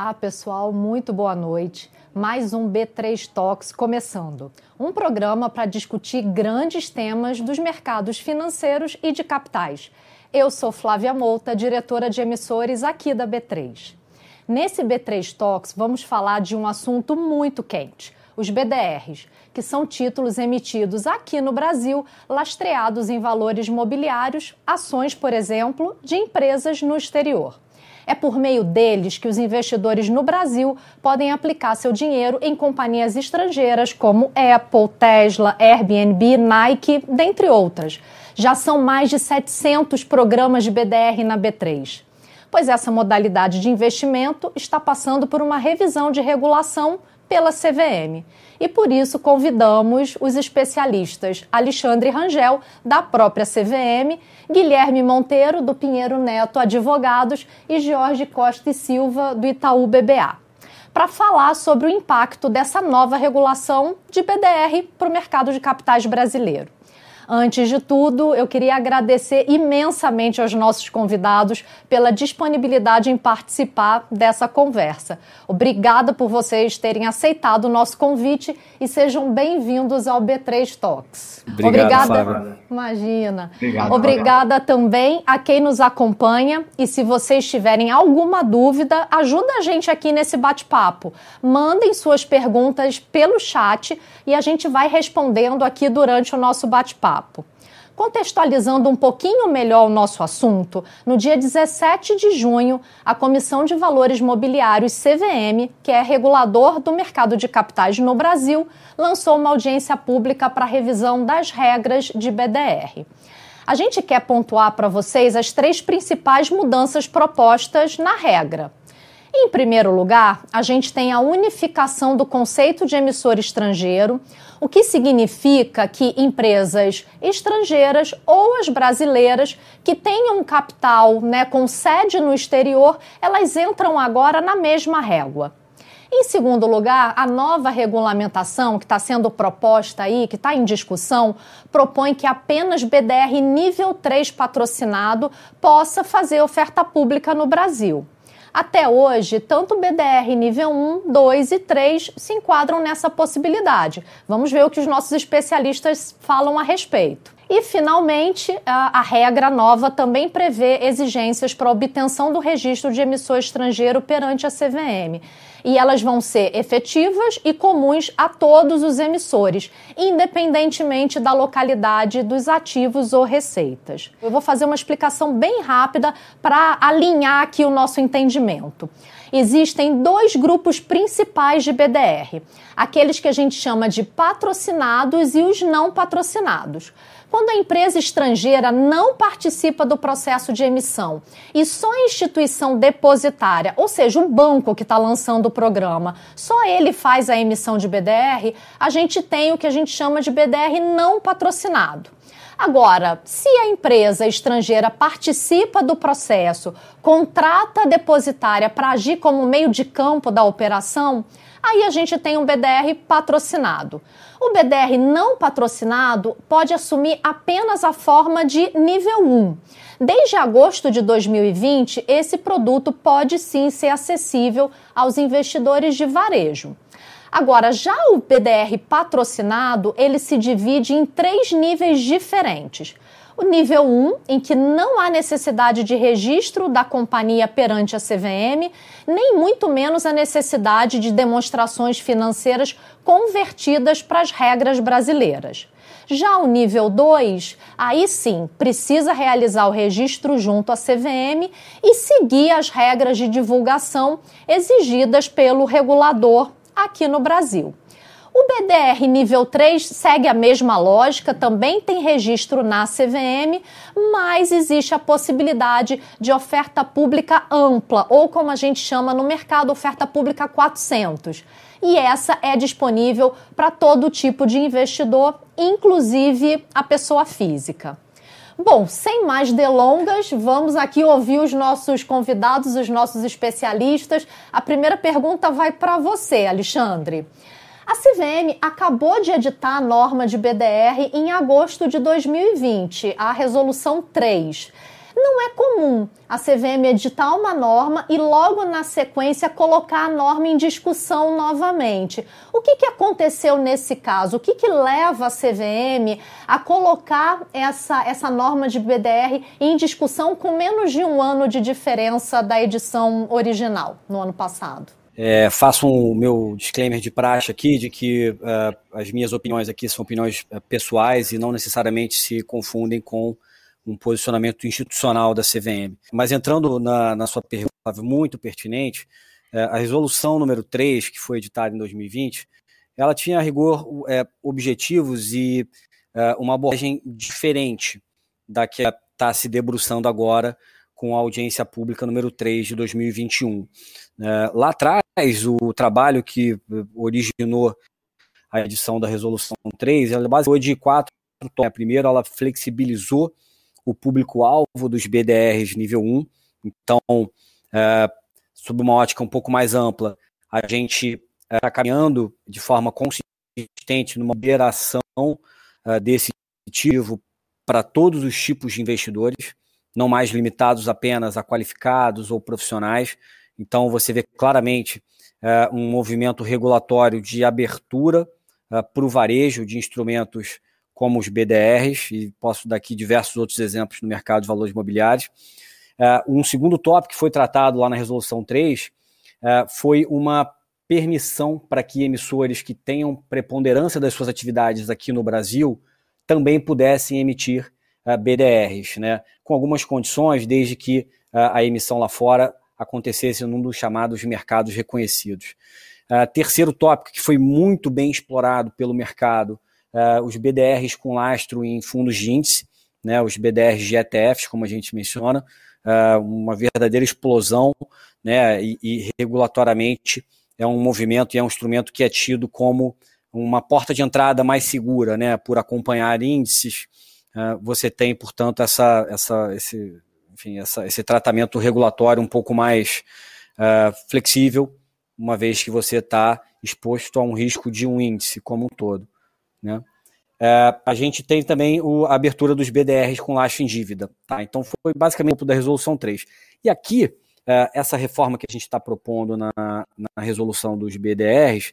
Olá, pessoal, muito boa noite. Mais um B3 Talks começando. Um programa para discutir grandes temas dos mercados financeiros e de capitais. Eu sou Flávia Mouta, diretora de emissores aqui da B3. Nesse B3 Talks, vamos falar de um assunto muito quente: os BDRs, que são títulos emitidos aqui no Brasil, lastreados em valores mobiliários, ações, por exemplo, de empresas no exterior. É por meio deles que os investidores no Brasil podem aplicar seu dinheiro em companhias estrangeiras como Apple, Tesla, Airbnb, Nike, dentre outras. Já são mais de 700 programas de BDR na B3 pois essa modalidade de investimento está passando por uma revisão de regulação pela CVM. E por isso convidamos os especialistas Alexandre Rangel, da própria CVM, Guilherme Monteiro, do Pinheiro Neto Advogados e Jorge Costa e Silva, do Itaú BBA, para falar sobre o impacto dessa nova regulação de BDR para o mercado de capitais brasileiro. Antes de tudo, eu queria agradecer imensamente aos nossos convidados pela disponibilidade em participar dessa conversa. Obrigada por vocês terem aceitado o nosso convite e sejam bem-vindos ao B3 Talks. Obrigado, Obrigada. Flávia. Imagina. Obrigado, Obrigada também a quem nos acompanha e se vocês tiverem alguma dúvida, ajuda a gente aqui nesse bate-papo. Mandem suas perguntas pelo chat e a gente vai respondendo aqui durante o nosso bate-papo papo. Contextualizando um pouquinho melhor o nosso assunto, no dia 17 de junho, a Comissão de Valores Mobiliários CVM, que é regulador do mercado de capitais no Brasil, lançou uma audiência pública para revisão das regras de BDR. A gente quer pontuar para vocês as três principais mudanças propostas na regra. Em primeiro lugar, a gente tem a unificação do conceito de emissor estrangeiro, o que significa que empresas estrangeiras ou as brasileiras que tenham capital né, com sede no exterior, elas entram agora na mesma régua. Em segundo lugar, a nova regulamentação que está sendo proposta aí, que está em discussão, propõe que apenas BDR nível 3 patrocinado possa fazer oferta pública no Brasil. Até hoje, tanto BDR nível 1, 2 e 3 se enquadram nessa possibilidade. Vamos ver o que os nossos especialistas falam a respeito. E, finalmente, a, a, regra nova também prevê exigências para obtenção do registro de emissor estrangeiro perante a CVM. E elas vão ser efetivas e comuns a todos os emissores, independentemente da localidade dos ativos ou receitas. Eu vou fazer uma explicação bem rápida para alinhar aqui o nosso entendimento existem dois grupos principais de BDR: aqueles que a gente chama de patrocinados e os não patrocinados. Quando a empresa estrangeira não participa do processo de emissão e só a instituição depositária, ou seja, o banco que está lançando o programa, só ele faz a emissão de BDR, a gente tem o que a gente chama de BDR não patrocinado. Agora, se a empresa estrangeira participa do processo, contrata a depositária para agir como meio de campo da operação, aí a gente tem um BDR patrocinado. O BDR não patrocinado pode assumir apenas a forma de nível 1. Desde agosto de 2020, esse produto pode sim ser acessível aos investidores de varejo. Agora, já o BDR patrocinado, ele se divide em três níveis diferentes. O nível 1, em que não há necessidade de registro da companhia perante a CVM, nem muito menos a necessidade de demonstrações financeiras convertidas para as regras brasileiras. Já o nível 2, aí sim, precisa realizar o registro junto à CVM e seguir as regras de divulgação exigidas pelo regulador aqui no Brasil. O BDR nível 3 segue a mesma lógica, também tem registro na CVM, mas existe a possibilidade de oferta pública ampla, ou como a gente chama no mercado, oferta pública 400. E essa é disponível para todo tipo de investidor, inclusive a pessoa física. Bom, sem mais delongas, vamos aqui ouvir os nossos convidados, os nossos especialistas. A primeira pergunta vai para você, Alexandre. A CVM acabou de editar a norma de BDR em agosto de 2020, a resolução 3. Não é comum a CVM editar uma norma e logo na sequência colocar a norma em discussão novamente. O que, que aconteceu nesse caso? O que, que leva a CVM a colocar essa, essa norma de BDR em discussão com menos de um ano de diferença da edição original no ano passado? É, faço o um, meu disclaimer de praxe aqui, de que uh, as minhas opiniões aqui são opiniões uh, pessoais e não necessariamente se confundem com um posicionamento institucional da CVM. Mas entrando na, na sua pergunta, muito pertinente, uh, a resolução número 3, que foi editada em 2020, ela tinha, a rigor, objetivos e uma abordagem diferente da que está se debruçando agora com a audiência pública número 3 de 2021. É, lá atrás, o trabalho que originou a edição da Resolução 3, ela baseou de quatro tons. Primeiro, ela flexibilizou o público-alvo dos BDRs nível 1. Então, é, sob uma ótica um pouco mais ampla, a gente está caminhando de forma consistente numa liberação é, desse ativo para todos os tipos de investidores não mais limitados apenas a qualificados ou profissionais. Então, você vê claramente é, um movimento regulatório de abertura é, para o varejo de instrumentos como os BDRs, e posso dar aqui diversos outros exemplos no mercado de valores imobiliários. É, um segundo tópico que foi tratado lá na Resolução 3 é, foi uma permissão para que emissores que tenham preponderância das suas atividades aqui no Brasil também pudessem emitir BDRs, né, com algumas condições, desde que a emissão lá fora acontecesse num dos chamados mercados reconhecidos. terceiro tópico que foi muito bem explorado pelo mercado, os BDRs com lastro em fundos de índice, né, os BDRs de ETFs, como a gente menciona, uma verdadeira explosão, né, e, e regulatoriamente é um movimento e é um instrumento que é tido como uma porta de entrada mais segura, né, por acompanhar índices, ah, você tem, portanto, essa, essa, esse, enfim, essa, esse tratamento regulatório um pouco mais uh, flexível, uma vez que você está exposto a um risco de um índice como um todo. Né? Uh, a gente tem também o, a abertura dos BDRs com laço em dívida. Tá? Então, foi basicamente o da Resolução 3. E aqui, uh, essa reforma que a gente está propondo na, na resolução dos BDRs,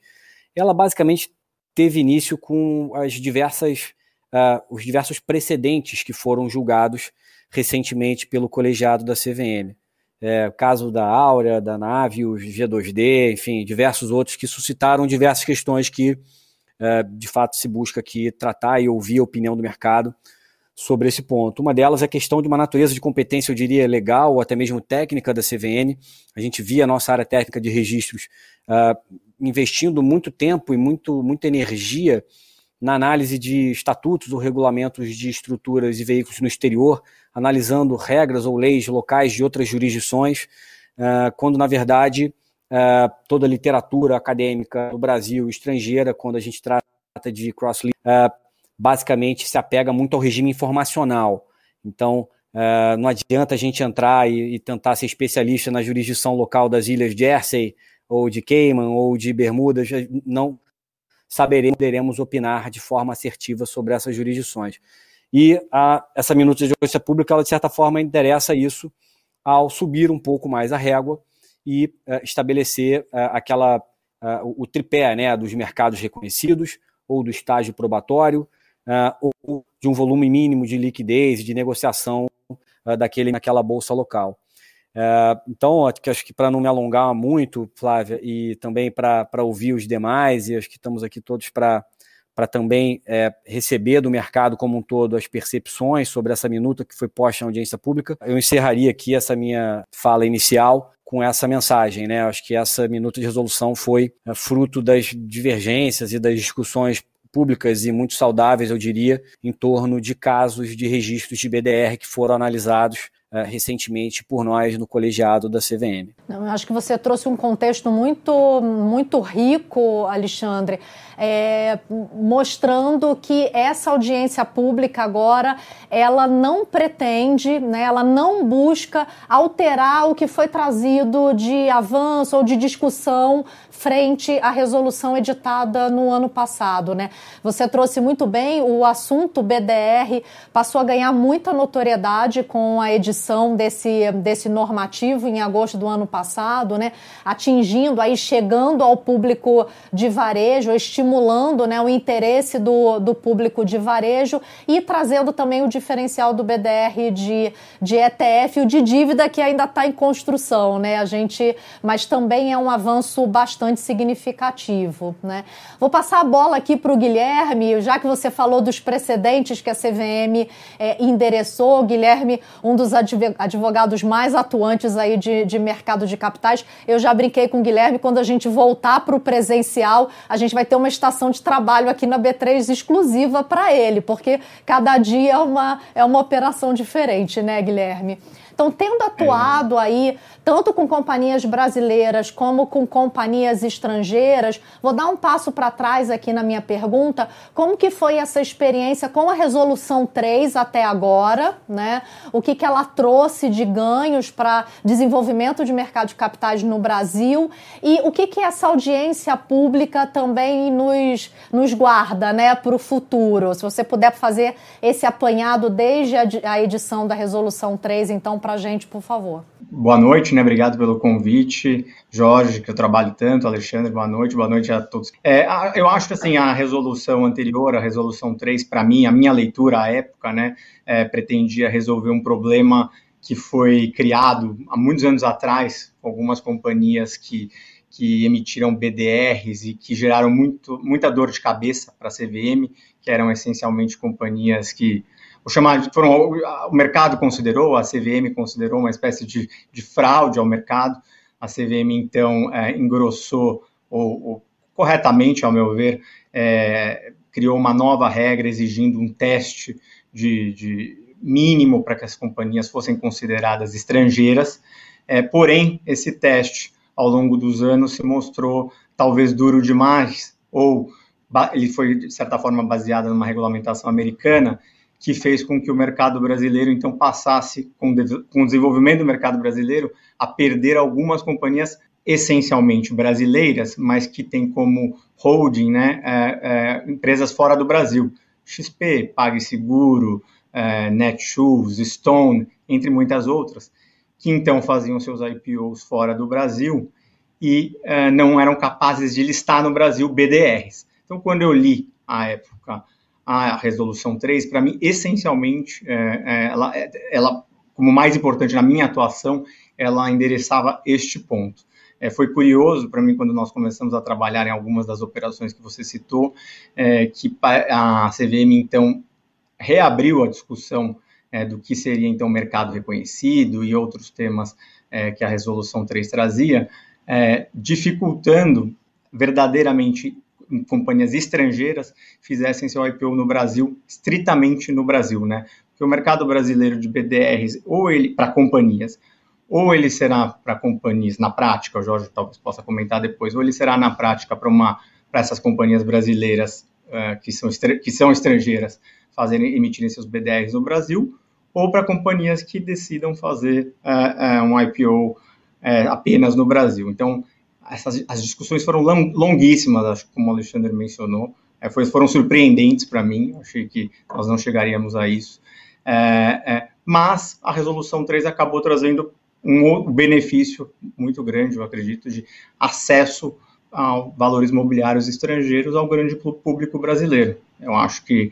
ela basicamente teve início com as diversas uh, os diversos precedentes que foram julgados recentemente pelo colegiado da CVM. É, o caso da Áurea, da Nave, os G2D, enfim, diversos outros que suscitaram diversas questões que, de fato, se busca aqui tratar e ouvir a opinião do mercado sobre esse ponto. Uma delas é a questão de uma natureza de competência, eu diria, legal ou até mesmo técnica da CVM. A gente via a nossa área técnica de registros uh, investindo muito tempo e muito, muita energia na análise de estatutos ou regulamentos de estruturas e veículos no exterior, analisando regras ou leis locais de outras jurisdições, uh, quando na verdade uh, toda a literatura acadêmica do Brasil estrangeira, quando a gente trata de cross uh, basicamente se apega muito ao regime informacional. Então, não adianta a gente entrar e, e tentar ser especialista na jurisdição local das ilhas Jersey ou de Cayman ou de Bermudas, não saberemos, poderemos opinar de forma assertiva sobre essas jurisdições. E a, essa minuta de audiência pública, ela, de certa forma, interessa isso ao subir um pouco mais a régua e uh, estabelecer uh, aquela uh, o tripé né, dos mercados reconhecidos ou do estágio probatório ou de um volume mínimo de liquidez de negociação daquele naquela bolsa local. Então, acho que para não me alongar muito, Flávia, e também para ouvir os demais, e acho que estamos aqui todos para para também é, receber do mercado como um todo as percepções sobre essa minuta que foi posta em audiência pública. Eu encerraria aqui essa minha fala inicial com essa mensagem, né? Acho que essa minuta de resolução foi é, fruto das divergências e das discussões públicas e muito saudáveis, eu diria, em torno de casos de registros de BDR que foram analisados recentemente por nós no colegiado da CVM. Eu acho que você trouxe um contexto muito, muito rico, Alexandre, é, mostrando que essa audiência pública agora ela não pretende, né, ela não busca alterar o que foi trazido de avanço ou de discussão frente à resolução editada no ano passado, né? Você trouxe muito bem o assunto BDR passou a ganhar muita notoriedade com a edição desse, desse normativo em agosto do ano passado, né, atingindo aí, chegando ao público de varejo, estimulando né, o interesse do, do público de varejo e trazendo também o diferencial do BDR de, de ETF, o de dívida que ainda está em construção, né? A gente, mas também é um avanço bastante significativo, né? Vou passar a bola aqui para o Guilherme, já que você falou dos precedentes que a CVM é, endereçou, Guilherme, um dos advogados mais atuantes aí de, de mercado de capitais. Eu já brinquei com o Guilherme, quando a gente voltar para o presencial, a gente vai ter uma estação de trabalho aqui na B3 exclusiva para ele, porque cada dia é uma, é uma operação diferente, né, Guilherme? Então, tendo atuado aí tanto com companhias brasileiras como com companhias estrangeiras, vou dar um passo para trás aqui na minha pergunta. Como que foi essa experiência com a resolução 3 até agora, né? O que que ela trouxe de ganhos para desenvolvimento de mercado de capitais no Brasil e o que que essa audiência pública também nos, nos guarda, né, para o futuro? Se você puder fazer esse apanhado desde a edição da resolução 3, então para gente, por favor. Boa noite, né? Obrigado pelo convite. Jorge, que eu trabalho tanto, Alexandre, boa noite, boa noite a todos. É, eu acho que assim, a resolução anterior, a resolução 3, para mim, a minha leitura à época, né, é, pretendia resolver um problema que foi criado há muitos anos atrás, algumas companhias que, que emitiram BDRs e que geraram muito, muita dor de cabeça para a CVM, que eram essencialmente companhias que vou chamar, foram, o mercado considerou, a CVM considerou uma espécie de, de fraude ao mercado. A CVM, então, é, engrossou, ou, ou, corretamente, ao meu ver, é, criou uma nova regra exigindo um teste de, de mínimo para que as companhias fossem consideradas estrangeiras. É, porém, esse teste, ao longo dos anos, se mostrou talvez duro demais, ou ele foi, de certa forma, baseado numa regulamentação americana, que fez com que o mercado brasileiro, então, passasse, com, com o desenvolvimento do mercado brasileiro, a perder algumas companhias essencialmente brasileiras, mas que têm como holding né, é, é, empresas fora do Brasil. XP, PagSeguro, é, Netshoes, Stone, entre muitas outras, que então faziam seus IPOs fora do Brasil e é, não eram capazes de listar no Brasil BDRs. Então, quando eu li, à época, a resolução 3, para mim, essencialmente, é, é, ela, ela, como mais importante na minha atuação, ela endereçava este ponto. É, foi curioso para mim quando nós começamos a trabalhar em algumas das operações que você citou, é, que a CVM então reabriu a discussão é, do que seria então mercado reconhecido e outros temas é, que a resolução 3 trazia, é, dificultando verdadeiramente companhias estrangeiras fizessem seu IPO no Brasil, estritamente no Brasil, né? Porque o mercado brasileiro de BDRs, ou ele para companhias, ou ele será para companhias na prática, o Jorge talvez possa comentar depois, ou ele será na prática para uma para essas companhias brasileiras uh, que, são que são estrangeiras fazerem emitirem seus BDRs no Brasil, ou para companhias que decidam fazer uh, uh, um IPO apenas no Brasil. Então, essas, as discussões foram longuíssimas, acho que como o Alexandre mencionou, é, foi, foram surpreendentes para mim, achei que nós não chegaríamos a isso. É, é, mas a resolução 3 acabou trazendo um benefício muito grande, eu acredito, de acesso a valores imobiliários estrangeiros ao grande público brasileiro. Eu acho que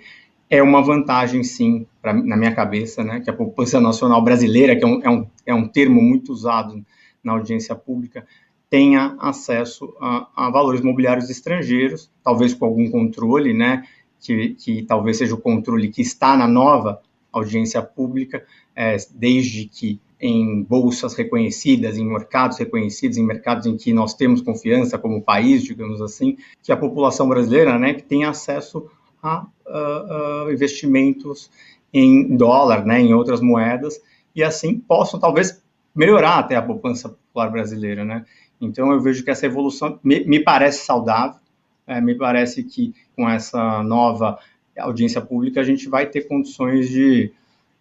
é uma vantagem, sim, pra, na minha cabeça, né, que a poupança nacional brasileira, que é um, é um, é um termo muito usado na audiência pública, tenha acesso a, a, valores imobiliários estrangeiros, talvez com algum controle, né, que, que talvez seja o controle que está na nova audiência pública, é, desde que em bolsas reconhecidas, em mercados reconhecidos, em mercados em que nós temos confiança como país, digamos assim, que a população brasileira, né, que tenha acesso a, a, a investimentos em dólar, né, em outras moedas, e assim possam talvez melhorar até a poupança popular brasileira, né? Então, eu vejo que essa evolução me, me parece saudável, é, me parece que com essa nova audiência pública a gente vai ter condições de,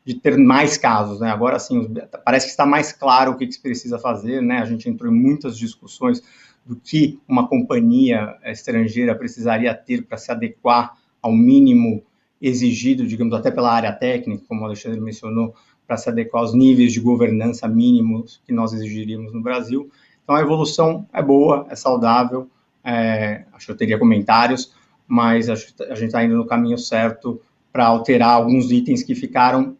de ter mais casos. Né? Agora, sim, parece que está mais claro o que, que se precisa fazer, né? a gente entrou em muitas discussões do que uma companhia estrangeira precisaria ter para se adequar ao mínimo exigido, digamos, até pela área técnica, como o Alexandre mencionou, para se adequar aos níveis de governança mínimos que nós exigiríamos no Brasil. Então, a evolução é boa, é saudável, é, acho que eu teria comentários, mas a gente está indo no caminho certo para alterar alguns itens que ficaram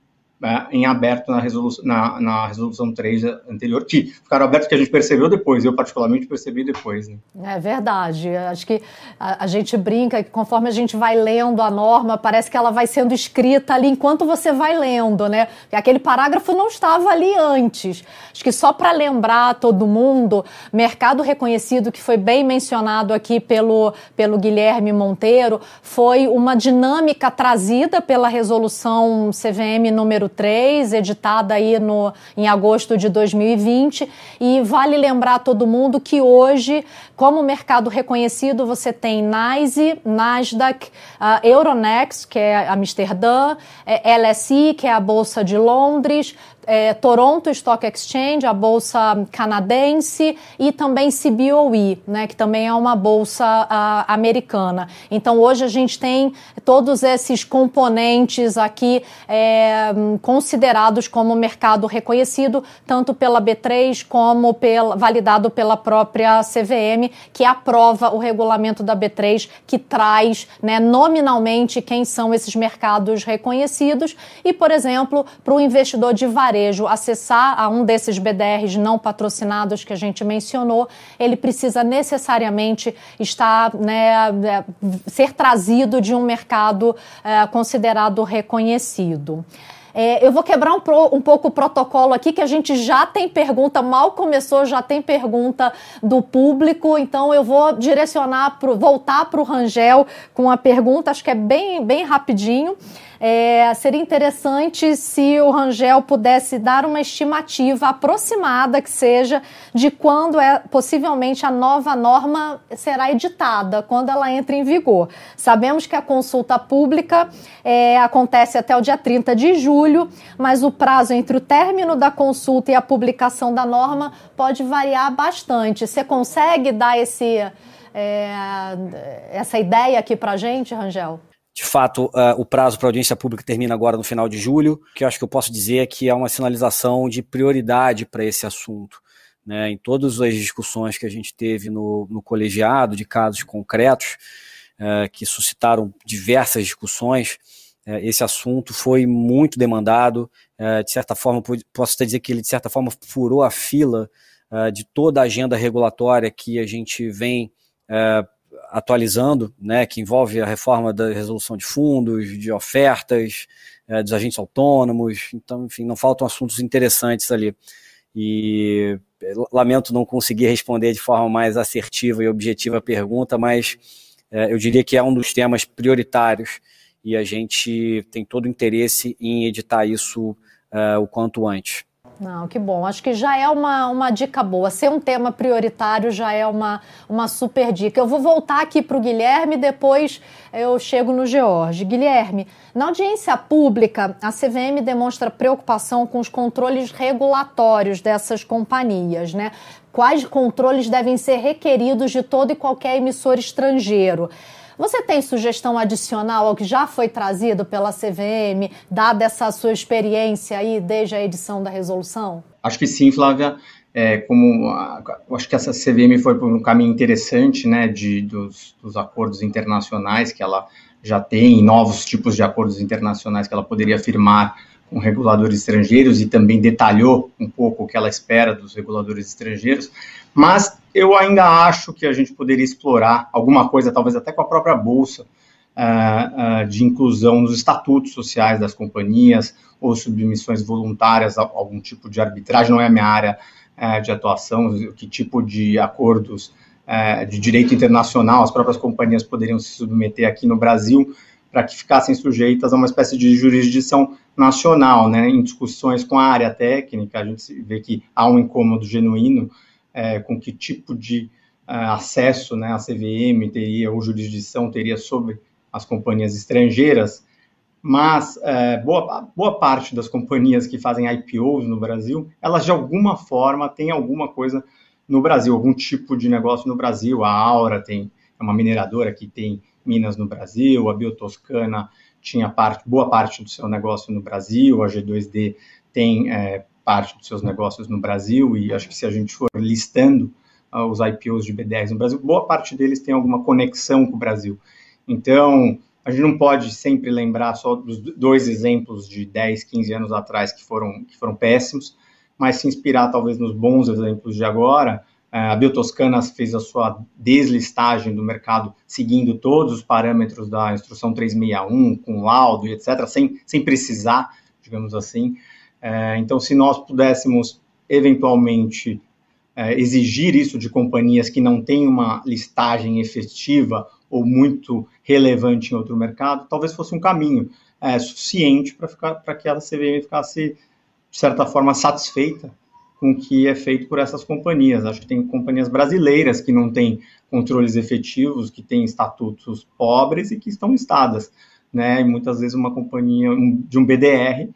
em aberto na resolução, na, na, resolução 3 anterior, que ficaram abertos que a gente percebeu depois, eu particularmente percebi depois. Né? É verdade, acho que a, a, gente brinca que conforme a gente vai lendo a norma, parece que ela vai sendo escrita ali enquanto você vai lendo, né? Aquele parágrafo não estava ali antes. Acho que só para lembrar todo mundo, mercado reconhecido, que foi bem mencionado aqui pelo, pelo Guilherme Monteiro, foi uma dinâmica trazida pela resolução CVM número 3, editada aí no, em agosto de 2020. E vale lembrar a todo mundo que hoje, como mercado reconhecido, você tem NYSE, Nasdaq, uh, Euronext, que é Amsterdã, é, LSI, que é a Bolsa de Londres, é, Toronto Stock Exchange, a bolsa canadense, e também CBOE, né, que também é uma bolsa uh, americana. Então, hoje a gente tem todos esses componentes aqui é, considerados como mercado reconhecido, tanto pela B3 como pela, validado pela própria CVM, que aprova o regulamento da B3, que traz né, nominalmente quem são esses mercados reconhecidos. E, por exemplo, para o investidor de varejo, varejo acessar a um desses BDRs não patrocinados que a gente mencionou, ele precisa necessariamente estar, né, é, ser trazido de um mercado é, considerado reconhecido. É, eu vou quebrar um, pro, um, pouco o protocolo aqui, que a gente já tem pergunta, mal começou, já tem pergunta do público, então eu vou direcionar, pro, voltar para o Rangel com a pergunta, acho que é bem, bem rapidinho. É, seria interessante se o Rangel pudesse dar uma estimativa aproximada que seja de quando é possivelmente a nova norma será editada, quando ela entra em vigor. Sabemos que a consulta pública é, acontece até o dia 30 de julho, mas o prazo entre o término da consulta e a publicação da norma pode variar bastante. Você consegue dar esse, é, essa ideia aqui para gente, Rangel? De fato, uh, o prazo para audiência pública termina agora no final de julho, que eu acho que eu posso dizer é que é uma sinalização de prioridade para esse assunto. Né? Em todas as discussões que a gente teve no, no colegiado, de casos concretos, uh, que suscitaram diversas discussões, uh, esse assunto foi muito demandado. de certa forma, posso até dizer que ele, de certa forma, furou a fila de toda a agenda regulatória que a gente vem atualizando, né, que envolve a reforma da resolução de fundos, de ofertas, é, dos agentes autônomos, então, enfim, não faltam assuntos interessantes ali. E é, lamento não conseguir responder de forma mais assertiva e objetiva a pergunta, mas é, eu diria que é um dos temas prioritários e a gente tem todo o interesse em editar isso é, o quanto antes. Não, que bom. Acho que já é uma, uma dica boa. Ser um tema prioritário já é uma, uma super dica. Eu vou voltar aqui para o Guilherme, depois eu chego no George. Guilherme, na audiência pública, a CVM demonstra preocupação com os controles regulatórios dessas companhias, né? Quais controles devem ser requeridos de todo e qualquer emissor estrangeiro? Você tem sugestão adicional ao que já foi trazido pela CVM, dada essa sua experiência aí desde a edição da resolução? Acho que sim, Flávia. É, como acho que essa CVM foi por um caminho interessante, né, de, dos, dos acordos internacionais que ela já tem, novos tipos de acordos internacionais que ela poderia firmar com reguladores estrangeiros e também detalhou um pouco o que ela espera dos reguladores estrangeiros, mas eu ainda acho que a gente poderia explorar alguma coisa, talvez até com a própria Bolsa, uh, uh, de inclusão nos estatutos sociais das companhias ou submissões voluntárias a algum tipo de arbitragem, não é a minha área uh, de atuação, que tipo de acordos de direito internacional as próprias companhias poderiam se submeter aqui no Brasil para que ficassem sujeitas a uma espécie de jurisdição nacional, né? Em discussões com a área técnica, a gente vê que há um incômodo genuíno é, com que tipo de é, acesso né, a CVM teria ou jurisdição teria sobre as companhias estrangeiras, mas é, boa, boa parte das companhias que fazem IPOs no Brasil, elas de alguma forma têm alguma coisa no Brasil, algum tipo de negócio no Brasil. A Aura tem é uma mineradora que tem minas no Brasil, a Biotoscana tinha parte, boa parte do seu negócio no Brasil, a G2D tem é, parte dos seus negócios no Brasil, e acho que se a gente for listando uh, os IPOs de B10 no Brasil, boa parte deles tem alguma conexão com o Brasil. Então, a gente não pode sempre lembrar só dos dois exemplos de 10, 15 anos atrás que foram, que foram péssimos, mas se inspirar talvez nos bons exemplos de agora. É, a Biotoscana fez a sua deslistagem do mercado seguindo todos os parâmetros da instrução 361, com laudo e etc., sem, sem precisar, digamos assim. É, então, se nós pudéssemos eventualmente é, exigir isso de companhias que não têm uma listagem efetiva ou muito relevante em outro mercado, talvez fosse um caminho é, suficiente para que a CVM ficasse, de certa forma, satisfeita com o que é feito por essas companhias. Acho que tem companhias brasileiras que não têm controles efetivos, que têm estatutos pobres e que estão listadas. Né? E muitas vezes uma companhia de um BDR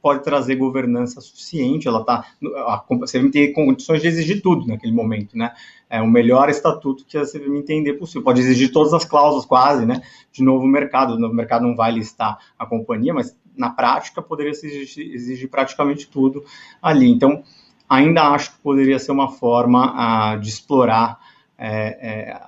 pode trazer governança suficiente, ela está, a CVM tem condições de exigir tudo naquele momento, né, é o melhor estatuto que a CVM entender possível, pode exigir todas as cláusulas quase, né, de novo mercado, o novo mercado não vai listar a companhia, mas na prática poderia se exigir, exigir praticamente tudo ali, então ainda acho que poderia ser uma forma ah, de explorar é, é,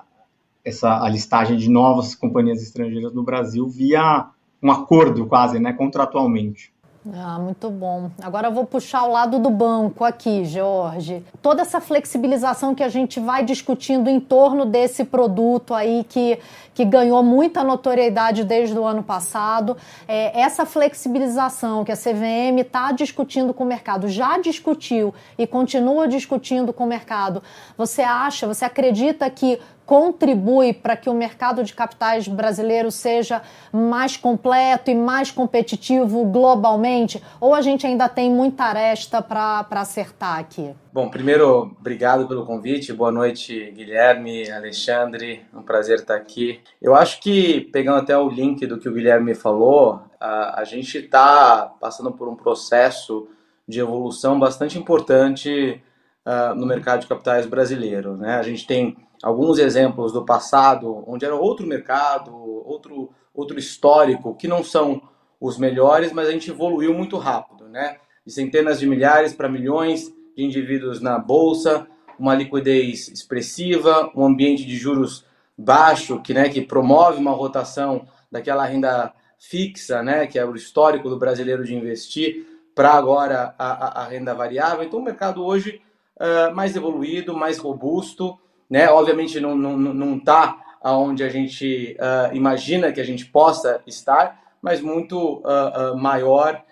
essa a listagem de novas companhias estrangeiras no Brasil via um acordo quase, né, contratualmente. Ah, muito bom. Agora eu vou puxar o lado do banco aqui, Jorge. Toda essa flexibilização que a gente vai discutindo em torno desse produto aí que, que ganhou muita notoriedade desde o ano passado, é, essa flexibilização que a CVM está discutindo com o mercado, já discutiu e continua discutindo com o mercado, você acha, você acredita que contribui para que o mercado de capitais brasileiro seja mais completo e mais competitivo globalmente? Ou a gente ainda tem muita aresta para acertar aqui? Bom, primeiro, obrigado pelo convite. Boa noite, Guilherme, Alexandre. Um prazer estar aqui. Eu acho que, pegando até o link do que o Guilherme falou, a, a gente está passando por um processo de evolução bastante importante uh, no mercado de capitais brasileiro. Né? A gente tem alguns exemplos do passado, onde era outro mercado, outro, outro histórico, que não são os melhores, mas a gente evoluiu muito rápido, né? De centenas de milhares para milhões de indivíduos na bolsa, uma liquidez expressiva, um ambiente de juros baixo, que, né, que promove uma rotação daquela renda fixa, né, que é o histórico do brasileiro de investir, para agora a, a, renda variável. Então, o mercado hoje uh, mais evoluído, mais robusto, né? Obviamente não não não está aonde a gente uh, imagina que a gente possa estar, mas muito uh, uh, maior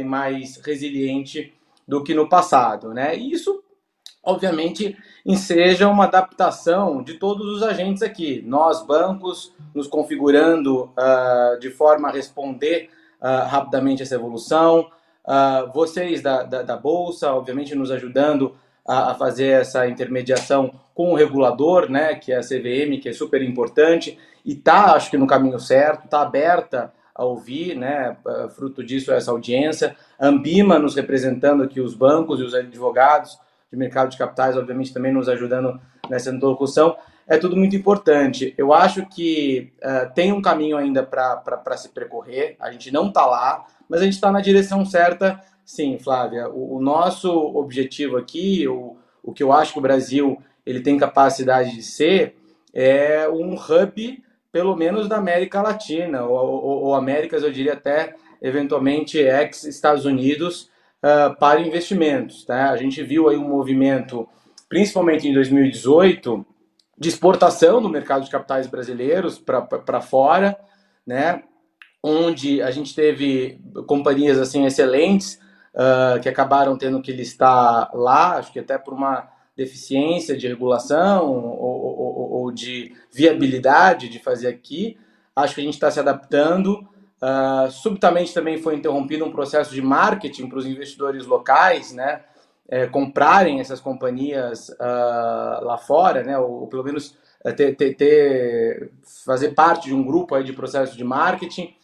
e mais resiliente do que no passado, né? E isso, obviamente, enseja uma adaptação de todos os agentes aqui. Nós, bancos, nos configurando de forma a responder rapidamente essa evolução. vocês da, da, da Bolsa, obviamente, nos ajudando a, a fazer essa intermediação com o regulador, né, que é a CVM, que é super importante, e tá, acho que no caminho certo, tá aberta a ouvir, né, fruto disso essa audiência, Ambima nos representando aqui os bancos e os advogados de mercado de capitais, obviamente também nos ajudando nessa interlocução, é tudo muito importante. Eu acho que uh, tem um caminho ainda para se percorrer, a gente não está lá, mas a gente está na direção certa Sim, Flávia. O, o, nosso objetivo aqui, o, o que eu acho que o Brasil ele tem capacidade de ser, é um hub, pelo menos da América Latina, ou, ou, ou Américas, eu diria até, eventualmente, ex-Estados Unidos, uh, para investimentos. Tá? A gente viu aí um movimento, principalmente em 2018, de exportação no mercado de capitais brasileiros para fora, né? onde a gente teve companhias assim excelentes, uh, que acabaram tendo que listar lá, acho que até por uma deficiência de regulação ou, ou, ou de viabilidade de fazer aqui. Acho que a gente está se adaptando. Uh, subitamente também foi interrompido um processo de marketing para os investidores locais, né? É, comprarem essas companhias uh, lá fora, né? Ou, ou pelo menos é, ter, ter, ter, fazer parte de um grupo aí de processo de marketing,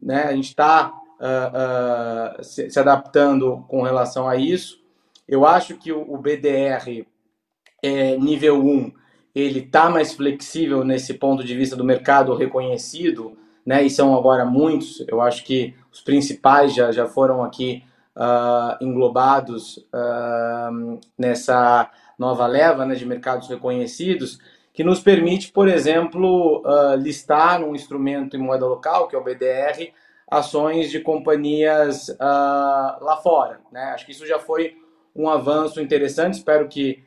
né? A gente está uh, uh, se, se, adaptando com relação a isso. Eu acho que o, o BDR é, nível 1 ele está mais flexível nesse ponto de vista do mercado reconhecido, né? E são agora muitos. Eu acho que os principais já, já foram aqui uh, englobados uh, nessa nova leva né, de mercados reconhecidos, que nos permite, por exemplo, uh, listar num instrumento em moeda local, que é o BDR, ações de companhias lá fora. Né? Acho que isso já foi um avanço interessante, espero que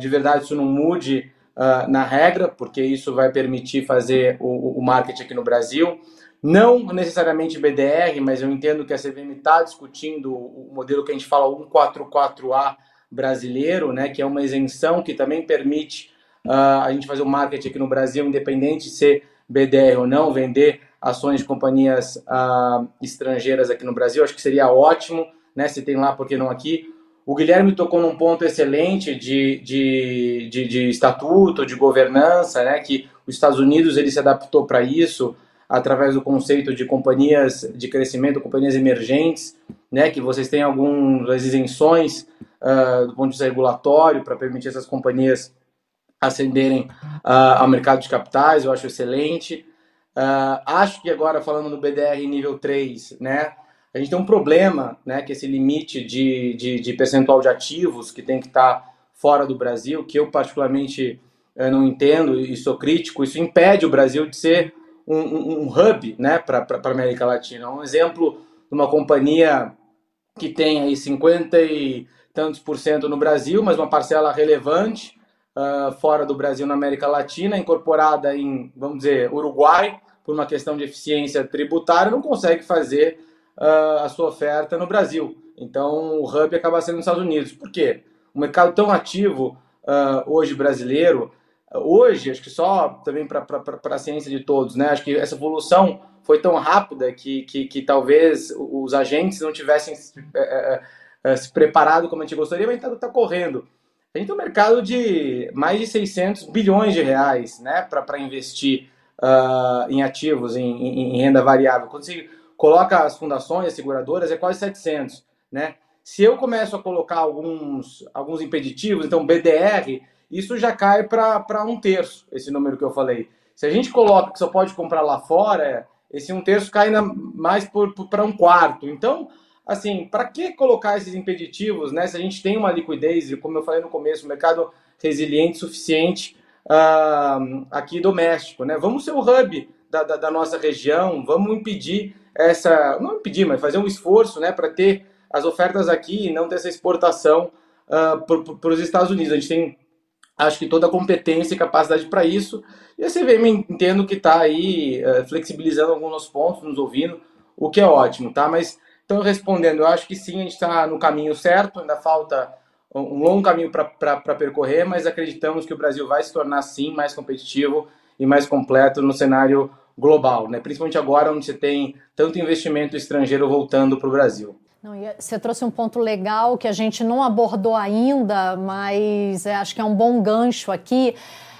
de verdade isso não mude na regra, porque isso vai permitir fazer o, o marketing aqui no Brasil. Não necessariamente BDR, mas eu entendo que a CVM está discutindo o modelo que a gente fala 144A brasileiro, né, que é uma isenção que também permite uh, a gente fazer o marketing aqui no Brasil, independente de ser BDR ou não, vender ações de companhias uh, estrangeiras aqui no Brasil. Acho que seria ótimo, né, se tem lá, por que não aqui. O Guilherme tocou num ponto excelente de, de, de, de estatuto, de governança, né, que os Estados Unidos ele se adaptou para isso através do conceito de companhias de crescimento, companhias emergentes, né, que vocês têm algumas isenções uh, do ponto de vista regulatório para permitir essas companhias ascenderem uh, ao mercado de capitais, eu acho excelente. Uh, acho que agora, falando no BDR nível 3, né, a gente tem um problema, né, que esse limite de, de, de percentual de ativos que tem que estar tá fora do Brasil, que eu particularmente eu não entendo e sou crítico, isso impede o Brasil de ser um, um, um hub né, para a América Latina. Um exemplo de uma companhia que tem aí 50 e tantos por cento no Brasil, mas uma parcela relevante uh, fora do Brasil na América Latina, incorporada em, vamos dizer, Uruguai, por uma questão de eficiência tributária, não consegue fazer uh, a sua oferta no Brasil. Então, o hub acaba sendo nos Estados Unidos. Por quê? Um mercado tão ativo uh, hoje brasileiro, Hoje, acho que só também para a ciência de todos, né? Acho que essa evolução foi tão rápida que, que, que talvez os agentes não tivessem é, é, se preparado como a gente gostaria, mas está tá correndo. Gente tem um mercado de mais de 600 bilhões de reais né, para investir uh, em ativos, em, em, em, renda variável. Quando você coloca as fundações, as seguradoras, é quase 700. Né? Se eu começo a colocar alguns, alguns impeditivos, então BDR, isso já cai para um terço, esse número que eu falei. Se a gente coloca que só pode comprar lá fora, esse um terço cai na, mais para um quarto. Então, assim, para que colocar esses impeditivos, né? Se a gente tem uma liquidez, e como eu falei no começo, um mercado resiliente suficiente uh, aqui doméstico, né? Vamos ser o hub da, da, da, nossa região, vamos impedir essa, não impedir, mas fazer um esforço, né, para ter as ofertas aqui e não ter essa exportação uh, para os Estados Unidos. A gente tem acho que toda a competência e capacidade para isso. E a CVM entendo que está aí uh, flexibilizando alguns pontos, nos ouvindo, o que é ótimo, tá? Mas, então, respondendo, eu acho que sim, a gente está no caminho certo, ainda falta um longo caminho para percorrer, mas acreditamos que o Brasil vai se tornar, sim, mais competitivo e mais completo no cenário global, né? principalmente agora onde você tem tanto investimento estrangeiro voltando para o Brasil. Não, você trouxe um ponto legal que a gente não abordou ainda, mas é, acho que é um bom gancho aqui.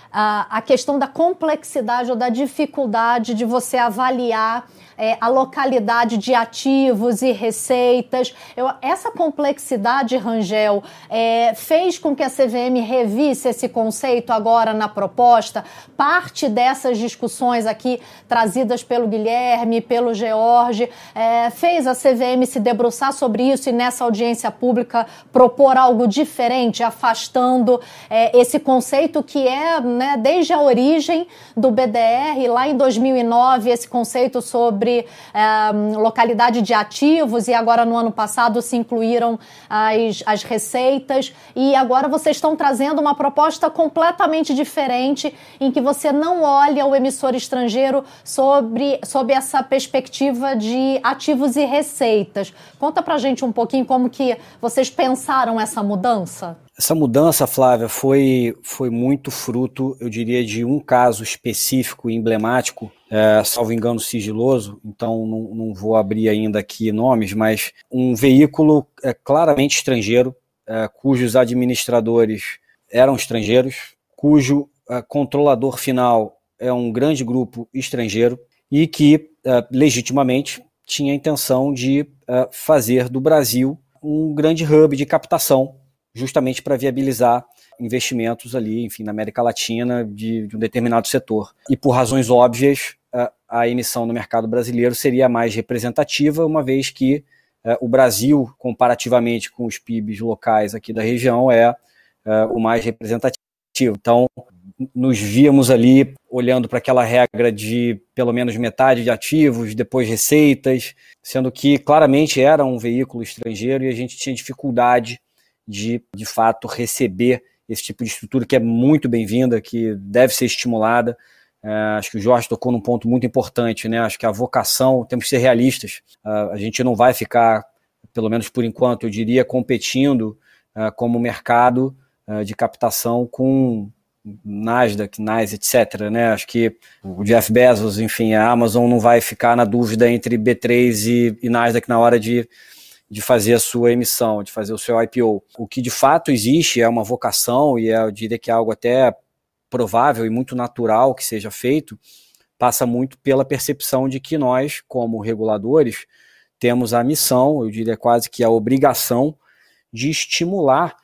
Uh, a questão da complexidade ou da dificuldade de você avaliar é, a localidade de ativos e receitas. Eu, essa complexidade, Rangel, é, fez com que a CVM revisse esse conceito agora na proposta. Parte dessas discussões aqui trazidas pelo Guilherme, pelo George, é, fez a CVM se debruçar sobre isso e nessa audiência pública propor algo diferente, afastando é, esse conceito que é, né, desde a origem do BDR, lá em 2009, esse conceito sobre sobre é, localidade de ativos e agora no ano passado se incluíram as, as receitas e agora vocês estão trazendo uma proposta completamente diferente em que você não olha o emissor estrangeiro sobre, sob essa perspectiva de ativos e receitas. Conta pra gente um pouquinho como que vocês pensaram essa mudança. Essa mudança, Flávia, foi, foi muito fruto, eu diria, de um caso específico e emblemático, é, salvo engano sigiloso, então não, não vou abrir ainda aqui nomes, mas um veículo é, claramente estrangeiro, é, cujos administradores eram estrangeiros, cujo é, controlador final é um grande grupo estrangeiro e que, é, legitimamente, tinha a intenção de é, fazer do Brasil um grande hub de captação justamente para viabilizar investimentos ali, enfim, na América Latina de, de, um determinado setor. E por razões óbvias, a, a emissão no mercado brasileiro seria mais representativa, uma vez que é, o Brasil, comparativamente com os PIBs locais aqui da região, é, é o mais representativo. Então, nos víamos ali olhando para aquela regra de pelo menos metade de ativos, depois receitas, sendo que claramente era um veículo estrangeiro e a gente tinha dificuldade de, de fato, receber esse tipo de estrutura que é muito bem-vinda, que deve ser estimulada. É, acho que o Jorge tocou num ponto muito importante, né? Acho que a vocação, temos que ser realistas. Uh, a gente não vai ficar, pelo menos por enquanto, eu diria, competindo uh, como mercado uh, de captação com Nasdaq, NAS, etc. Né? Acho que o Jeff Bezos, enfim, a Amazon não vai ficar na dúvida entre B3 e, e Nasdaq na hora de, de fazer a sua emissão, de fazer o seu IPO. O que de fato existe é uma vocação e é, eu diria que é algo até provável e muito natural que seja feito, passa muito pela percepção de que nós, como reguladores, temos a missão, eu diria quase que a obrigação de estimular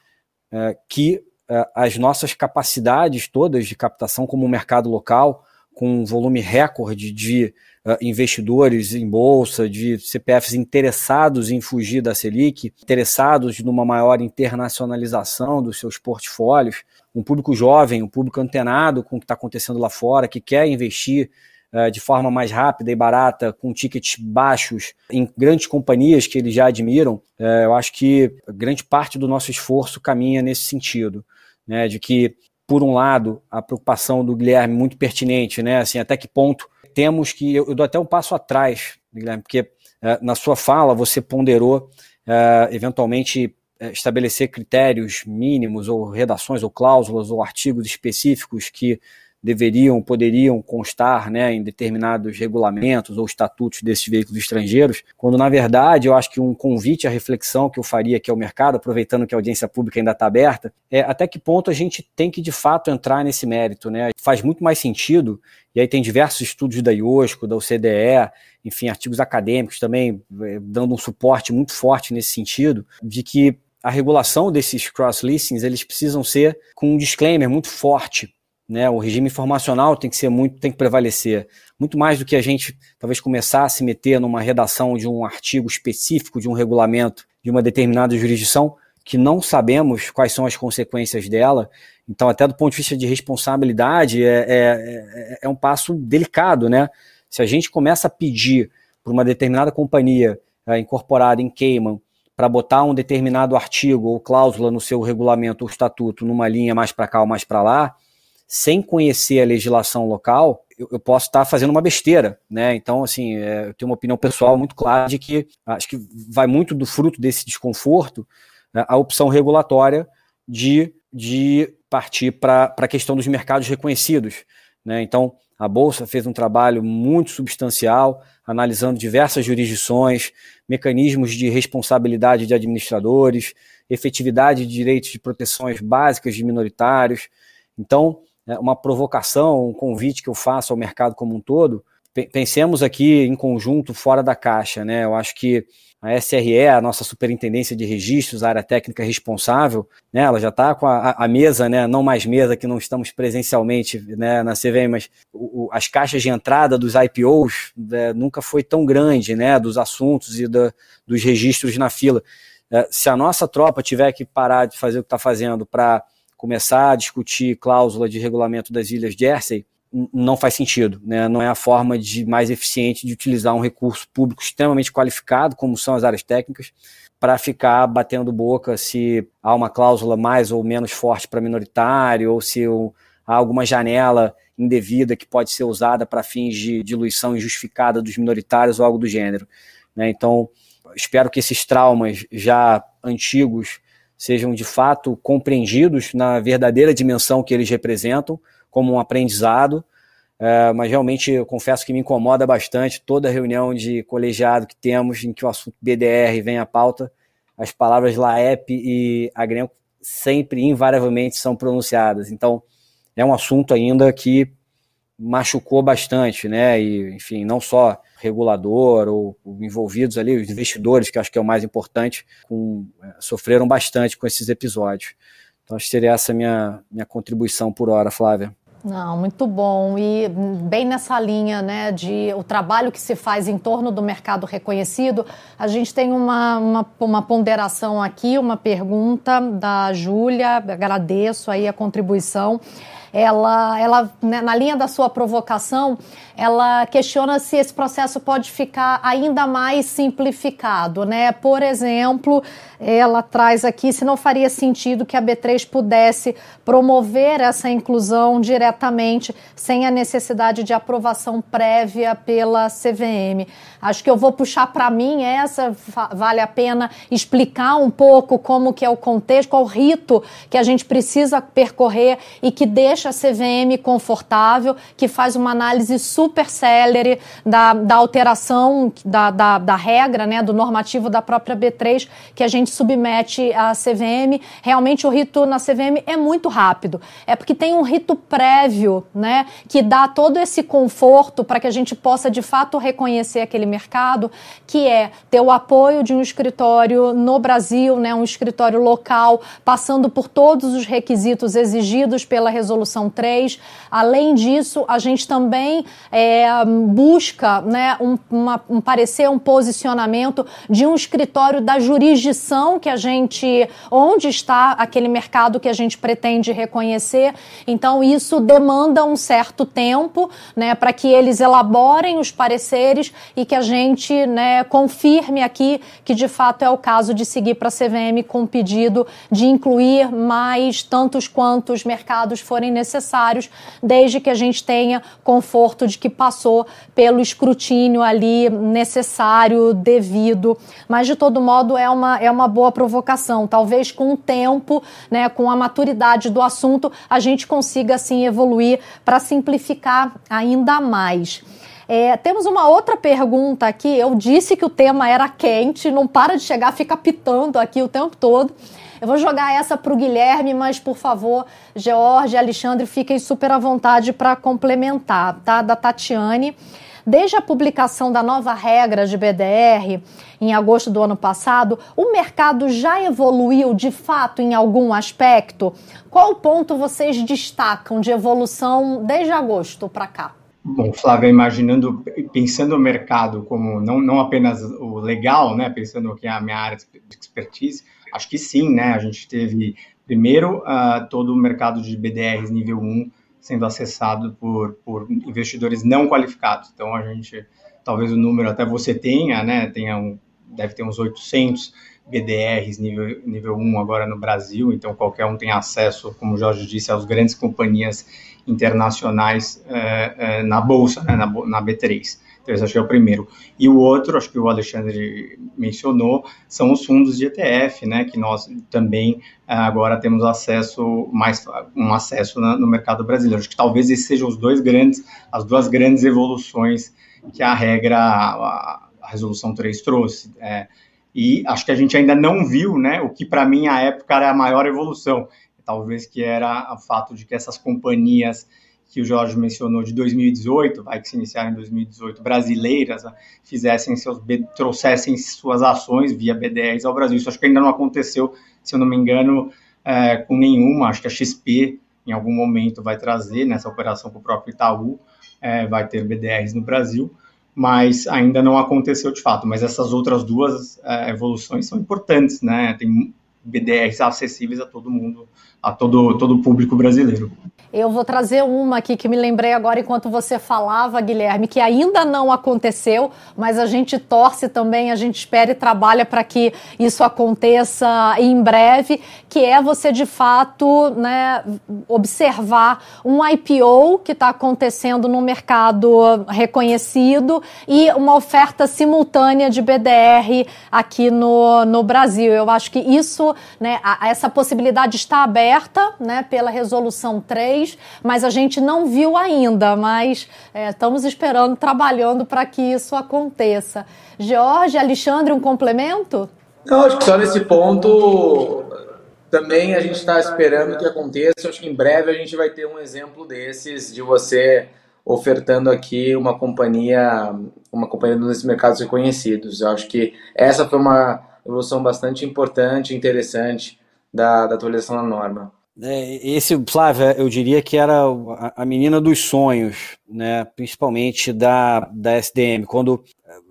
é, que é, as nossas capacidades todas de captação como um mercado local, com um volume recorde de uh, investidores em bolsa, de CPFs interessados em fugir da Selic, interessados numa maior internacionalização dos seus portfólios, um público jovem, um público antenado com o que está acontecendo lá fora, que quer investir uh, de forma mais rápida e barata, com tickets baixos, em grandes companhias que eles já admiram, uh, eu acho que grande parte do nosso esforço caminha nesse sentido né, de que, por um lado, a preocupação do Guilherme muito pertinente, né, assim, até que ponto temos que, eu, eu dou até um passo atrás, Guilherme, porque é, na sua fala você ponderou é, eventualmente é, estabelecer critérios mínimos ou redações ou cláusulas ou artigos específicos que deveriam, poderiam constar né, em determinados regulamentos ou estatutos desses veículos estrangeiros, quando na verdade eu acho que um convite à reflexão que eu faria aqui ao mercado, aproveitando que a audiência pública ainda está aberta, é até que ponto a gente tem que de fato entrar nesse mérito. Né? Faz muito mais sentido, e aí tem diversos estudos da IOSCO, da OCDE, enfim, artigos acadêmicos também é, dando um suporte muito forte nesse sentido, de que a regulação desses cross-listings, eles precisam ser com um disclaimer muito forte né? O regime informacional tem que ser muito, tem que prevalecer. Muito mais do que a gente talvez começar a se meter numa redação de um artigo específico de um regulamento de uma determinada jurisdição que não sabemos quais são as consequências dela. Então, até do ponto de vista de responsabilidade, é, é, é, é um passo delicado, né? Se a gente começa a pedir para uma determinada companhia é, incorporada em Cayman para botar um determinado artigo ou cláusula no seu regulamento ou estatuto numa linha mais para cá ou mais para lá, sem conhecer a legislação local, eu, eu posso estar fazendo uma besteira, né? Então, assim, é, eu tenho uma opinião pessoal muito clara de que acho que vai muito do fruto desse desconforto né, a opção regulatória de, de partir para a questão dos mercados reconhecidos. Né? Então, a Bolsa fez um trabalho muito substancial, analisando diversas jurisdições, mecanismos de responsabilidade de administradores, efetividade de direitos de proteções básicas de minoritários. Então, uma provocação, um convite que eu faço ao mercado como um todo, pensemos aqui em conjunto, fora da caixa. Né? Eu acho que a SRE, a nossa superintendência de registros, a área técnica responsável, né, ela já está com a, a, mesa, né, não mais mesa que não estamos presencialmente né, na CVM, mas o, o, as caixas de entrada dos IPOs né, nunca foi tão grande, né, dos assuntos e da, dos registros na fila. É, se a nossa tropa tiver que parar de fazer o que está fazendo para começar a discutir cláusula de regulamento das ilhas Jersey não faz sentido, né? não é a forma de mais eficiente de utilizar um recurso público extremamente qualificado, como são as áreas técnicas, para ficar batendo boca se há uma cláusula mais ou menos forte para minoritário, ou se há alguma janela indevida que pode ser usada para fins de diluição injustificada dos minoritários ou algo do gênero. Né? Então, espero que esses traumas já antigos sejam de fato compreendidos na verdadeira dimensão que eles representam, como um aprendizado. É, mas realmente eu confesso que me incomoda bastante toda reunião de colegiado que temos em que o assunto BDR vem à pauta, as palavras LAEP e Agrenco sempre, invariavelmente, são pronunciadas. Então, é um assunto ainda que machucou bastante, né? E, enfim, não só regulador ou, envolvidos ali, os investidores, que acho que é o mais importante, com, é, sofreram bastante com esses episódios. Então, acho que seria essa minha, minha contribuição por hora, Flávia. Não, muito bom. E bem nessa linha né, de o trabalho que se faz em torno do mercado reconhecido, a gente tem uma, uma, uma ponderação aqui, uma pergunta da Júlia, agradeço aí a contribuição ela, ela né, na linha da sua provocação, ela questiona se esse processo pode ficar ainda mais simplificado, né? Por exemplo, ela traz aqui se não faria sentido que a B3 pudesse promover essa inclusão diretamente, sem a necessidade de aprovação prévia pela CVM. Acho que eu vou puxar para mim essa, vale a pena explicar um pouco como que é o contexto, qual o rito que a gente precisa percorrer e que deixa a CVM confortável, que faz uma análise super célere da, da alteração da, da, da regra, né, do normativo da própria B3, que a gente submete à CVM. Realmente o rito na CVM é muito rápido. É porque tem um rito prévio, né, que dá todo esse conforto para que a gente possa de fato reconhecer aquele mercado, que é ter o apoio de um escritório no Brasil, né, um escritório local, passando por todos os requisitos exigidos pela resolução 3. Além disso, a gente também é, busca né, um, uma, um parecer, um posicionamento de um escritório da jurisdição que a gente, onde está aquele mercado que a gente pretende reconhecer. Então, isso demanda um certo tempo né, para que eles elaborem os pareceres e que a gente né, confirme aqui que de fato é o caso de seguir para a CVM com pedido de incluir mais tantos quantos mercados forem necessários, desde que a gente tenha conforto de que passou pelo escrutínio ali necessário, devido. Mas de todo modo é uma, é uma boa provocação. Talvez com o tempo, né, com a maturidade do assunto, a gente consiga assim evoluir para simplificar ainda mais. É, temos uma outra pergunta aqui. Eu disse que o tema era quente, não para de chegar, fica pitando aqui o tempo todo. Eu vou jogar essa para o Guilherme, mas por favor, George Alexandre, fiquem super à vontade para complementar, tá? Da Tatiane. Desde a publicação da nova regra de BDR, em agosto do ano passado, o mercado já evoluiu de fato em algum aspecto? Qual ponto vocês destacam de evolução desde agosto para cá? Bom, Flávia, imaginando, pensando o mercado como não, não apenas o legal, né, pensando que é a minha área de expertise, acho que sim, né, a gente teve, primeiro, uh, todo o mercado de BDRs nível 1 sendo acessado por, por investidores não qualificados, então a gente, talvez o número até você tenha, né, tenha um, deve ter uns 800 BDRs nível, nível 1 agora no Brasil, então qualquer um tem acesso, como o Jorge disse, às grandes companhias internacionais é, é, na Bolsa, né, na, na B3. Esse acho que é o primeiro. E o outro, acho que o Alexandre mencionou, são os fundos de ETF, né, que nós também é, agora temos acesso, mais um acesso na, no mercado brasileiro. Acho que talvez esses sejam os dois grandes, as duas grandes evoluções que a regra, a, a resolução 3 trouxe. É, e acho que a gente ainda não viu, né, o que para mim à época era a maior evolução, talvez que era o fato de que essas companhias que o Jorge mencionou de 2018, vai que se iniciaram em 2018, brasileiras, né, fizessem seus trouxessem suas ações via BDRs ao Brasil. Isso acho que ainda não aconteceu, se eu não me engano, é, com nenhuma. Acho que a XP em algum momento vai trazer nessa operação com o próprio Itaú, é, vai ter BDRs no Brasil, mas ainda não aconteceu de fato. Mas essas outras duas é, evoluções são importantes, né? Tem BDRs acessíveis a todo mundo, a todo, todo o público brasileiro. Eu vou trazer uma aqui que me lembrei agora enquanto você falava, Guilherme, que ainda não aconteceu, mas a gente torce também, a gente espera e trabalha para que isso aconteça em breve, que é você de fato né, observar um IPO que está acontecendo no mercado reconhecido e uma oferta simultânea de BDR aqui no, no Brasil. Eu acho que isso, né, a, essa possibilidade está aberta né, pela resolução 3 mas a gente não viu ainda, mas é, estamos esperando, trabalhando para que isso aconteça. Jorge, Alexandre, um complemento? Não, acho que só nesse ponto também a gente está esperando que aconteça. Acho que em breve a gente vai ter um exemplo desses de você ofertando aqui uma companhia, uma companhia nos mercados reconhecidos. Eu acho que essa foi uma evolução bastante importante, interessante da, da atualização da norma. É, esse, Flávia, eu diria que era a menina dos sonhos, né? principalmente da, da SDM. Quando,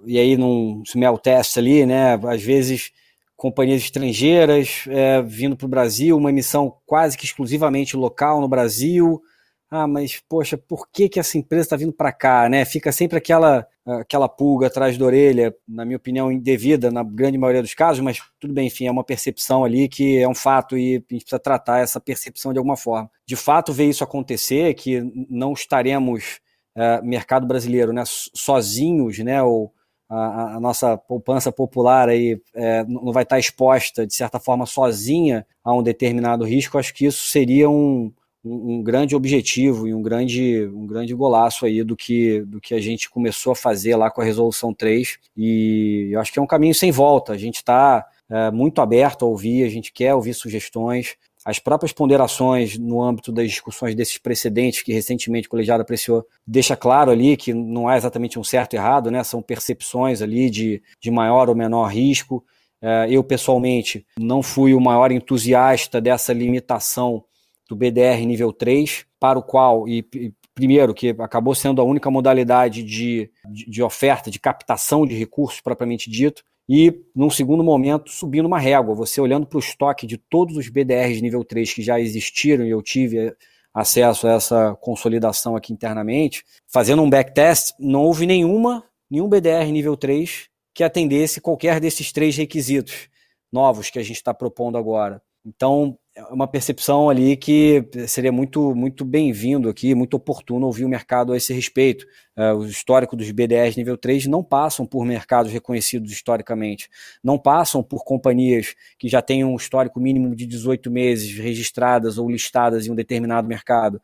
e aí, num smell test ali, né? às vezes companhias estrangeiras é, vindo para o Brasil, uma emissão quase que exclusivamente local no Brasil. Ah, mas poxa, por que, que essa empresa está vindo para cá, né? Fica sempre aquela aquela pulga atrás da orelha, na minha opinião, indevida na grande maioria dos casos, mas tudo bem, enfim, é uma percepção ali que é um fato e a gente precisa tratar essa percepção de alguma forma. De fato, ver isso acontecer, que não estaremos é, mercado brasileiro, né, sozinhos, né, ou a, a, nossa poupança popular aí é, não vai estar exposta, de certa forma, sozinha a um determinado risco, acho que isso seria um, um, um, grande objetivo e um grande, um grande golaço aí do que, do que a gente começou a fazer lá com a Resolução 3. E eu acho que é um caminho sem volta. A gente está é, muito aberto a ouvir, a gente quer ouvir sugestões. As próprias ponderações no âmbito das discussões desses precedentes que recentemente o colegiado apreciou, deixa claro ali que não há exatamente um certo e errado, né? são percepções ali de, de maior ou menor risco. É, eu, pessoalmente, não fui o maior entusiasta dessa limitação do BDR nível 3, para o qual, e, e primeiro, que acabou sendo a única modalidade de, de, de oferta, de captação de recursos propriamente dito, e, num segundo momento, subindo uma régua. Você olhando para o estoque de todos os BDRs nível 3 que já existiram, e eu tive acesso a essa consolidação aqui internamente, fazendo um backtest, não houve nenhuma, nenhum BDR nível 3 que atendesse qualquer desses três requisitos novos que a gente está propondo agora. Então, uma percepção ali que seria muito, muito bem-vindo aqui, muito oportuno ouvir o mercado a esse respeito. Uh, o histórico dos BDRs nível 3 não passam por mercados reconhecidos historicamente, não passam por companhias que já têm um histórico mínimo de 18 meses registradas ou listadas em um determinado mercado,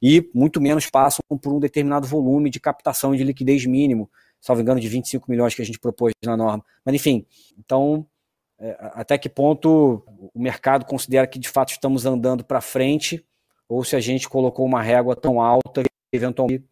e muito menos passam por um determinado volume de captação de liquidez mínimo, salvo engano, de 25 milhões que a gente propôs na norma. Mas enfim, então é, até que ponto o mercado considera que de fato estamos andando para frente, ou se a gente colocou uma régua tão alta que eventualmente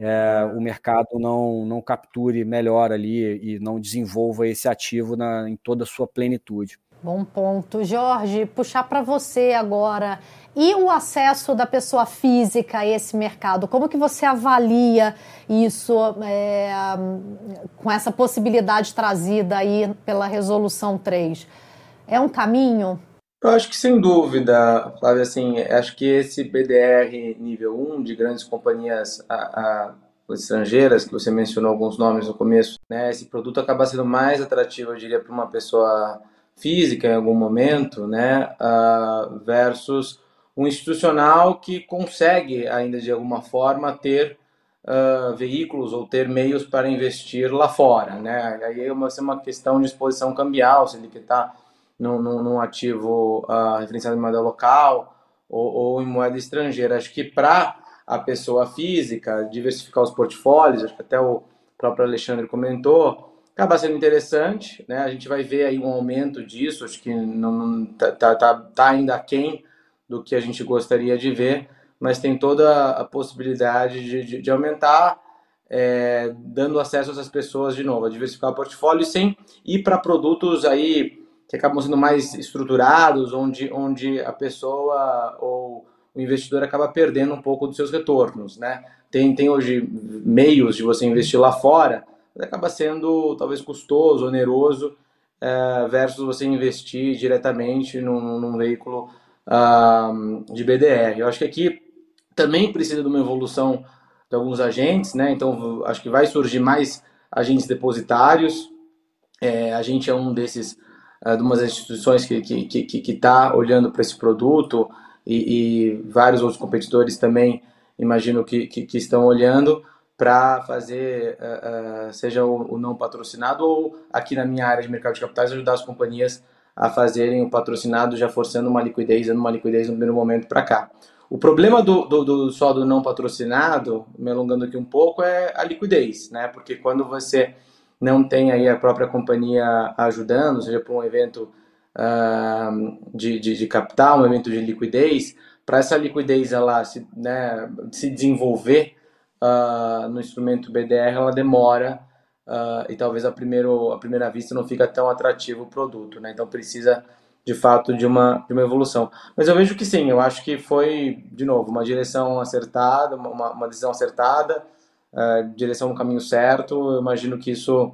é, o mercado não, não capture melhor ali e não desenvolva esse ativo na, em toda a sua plenitude. Bom ponto. Jorge, puxar para você agora. E o acesso da pessoa física a esse mercado? Como que você avalia isso é, com essa possibilidade trazida aí pela Resolução 3? É um caminho? Eu acho que sem dúvida, Flávia, assim, acho que esse BDR nível 1 de grandes companhias a, a, estrangeiras, que você mencionou alguns nomes no começo, né, esse produto acaba sendo mais atrativo, eu diria, para uma pessoa física em algum momento, né, uh, versus um institucional que consegue ainda de alguma forma ter uh, veículos ou ter meios para investir lá fora, né? Aí é uma, uma questão de exposição cambial, se ele está num, num, num, ativo uh, referenciado em moeda local ou, ou em moeda estrangeira. Acho que para a pessoa física diversificar os portfólios, acho que até o próprio Alexandre comentou, acaba sendo interessante, né? A gente vai ver aí um aumento disso, acho que não, tá, tá, tá, tá ainda aquém do que a gente gostaria de ver, mas tem toda a possibilidade de, de, de aumentar, é, dando acesso a essas pessoas de novo, a diversificar o portfólio sem ir para produtos aí que acabam sendo mais estruturados, onde, onde a pessoa ou o investidor acaba perdendo um pouco dos seus retornos, né? Tem, tem hoje meios de você investir lá fora, acaba sendo talvez custoso, oneroso, é, versus você investir diretamente num, num veículo de BDR. Eu acho que aqui também precisa de uma evolução de alguns agentes, né? Então acho que vai surgir mais agentes depositários. É, a gente é um desses, uh, de umas instituições que está que, que, que tá olhando para esse produto e, e, vários outros competidores também imagino que, que, que estão olhando para fazer, uh, uh, seja o, o, não patrocinado ou aqui na minha área de mercado de capitais, ajudar as companhias a fazerem o patrocinado, já forçando uma liquidez, dando uma liquidez no primeiro momento para cá. O problema do, do, do, só do não patrocinado, me alongando aqui um pouco, é a liquidez, né? Porque quando você não tem aí a própria companhia ajudando, seja para um evento uh, de, de, de capital, um evento de liquidez, para essa liquidez ela se, né, se desenvolver, uh, no instrumento BDR ela demora uh, e talvez a, primeiro, a primeira vista não fica tão atrativo o produto, né? Então precisa de fato de uma, de uma evolução. Mas eu vejo que sim, eu acho que foi, de novo, uma direção acertada, uma, uma decisão acertada, uh, direção no caminho certo. Eu imagino que isso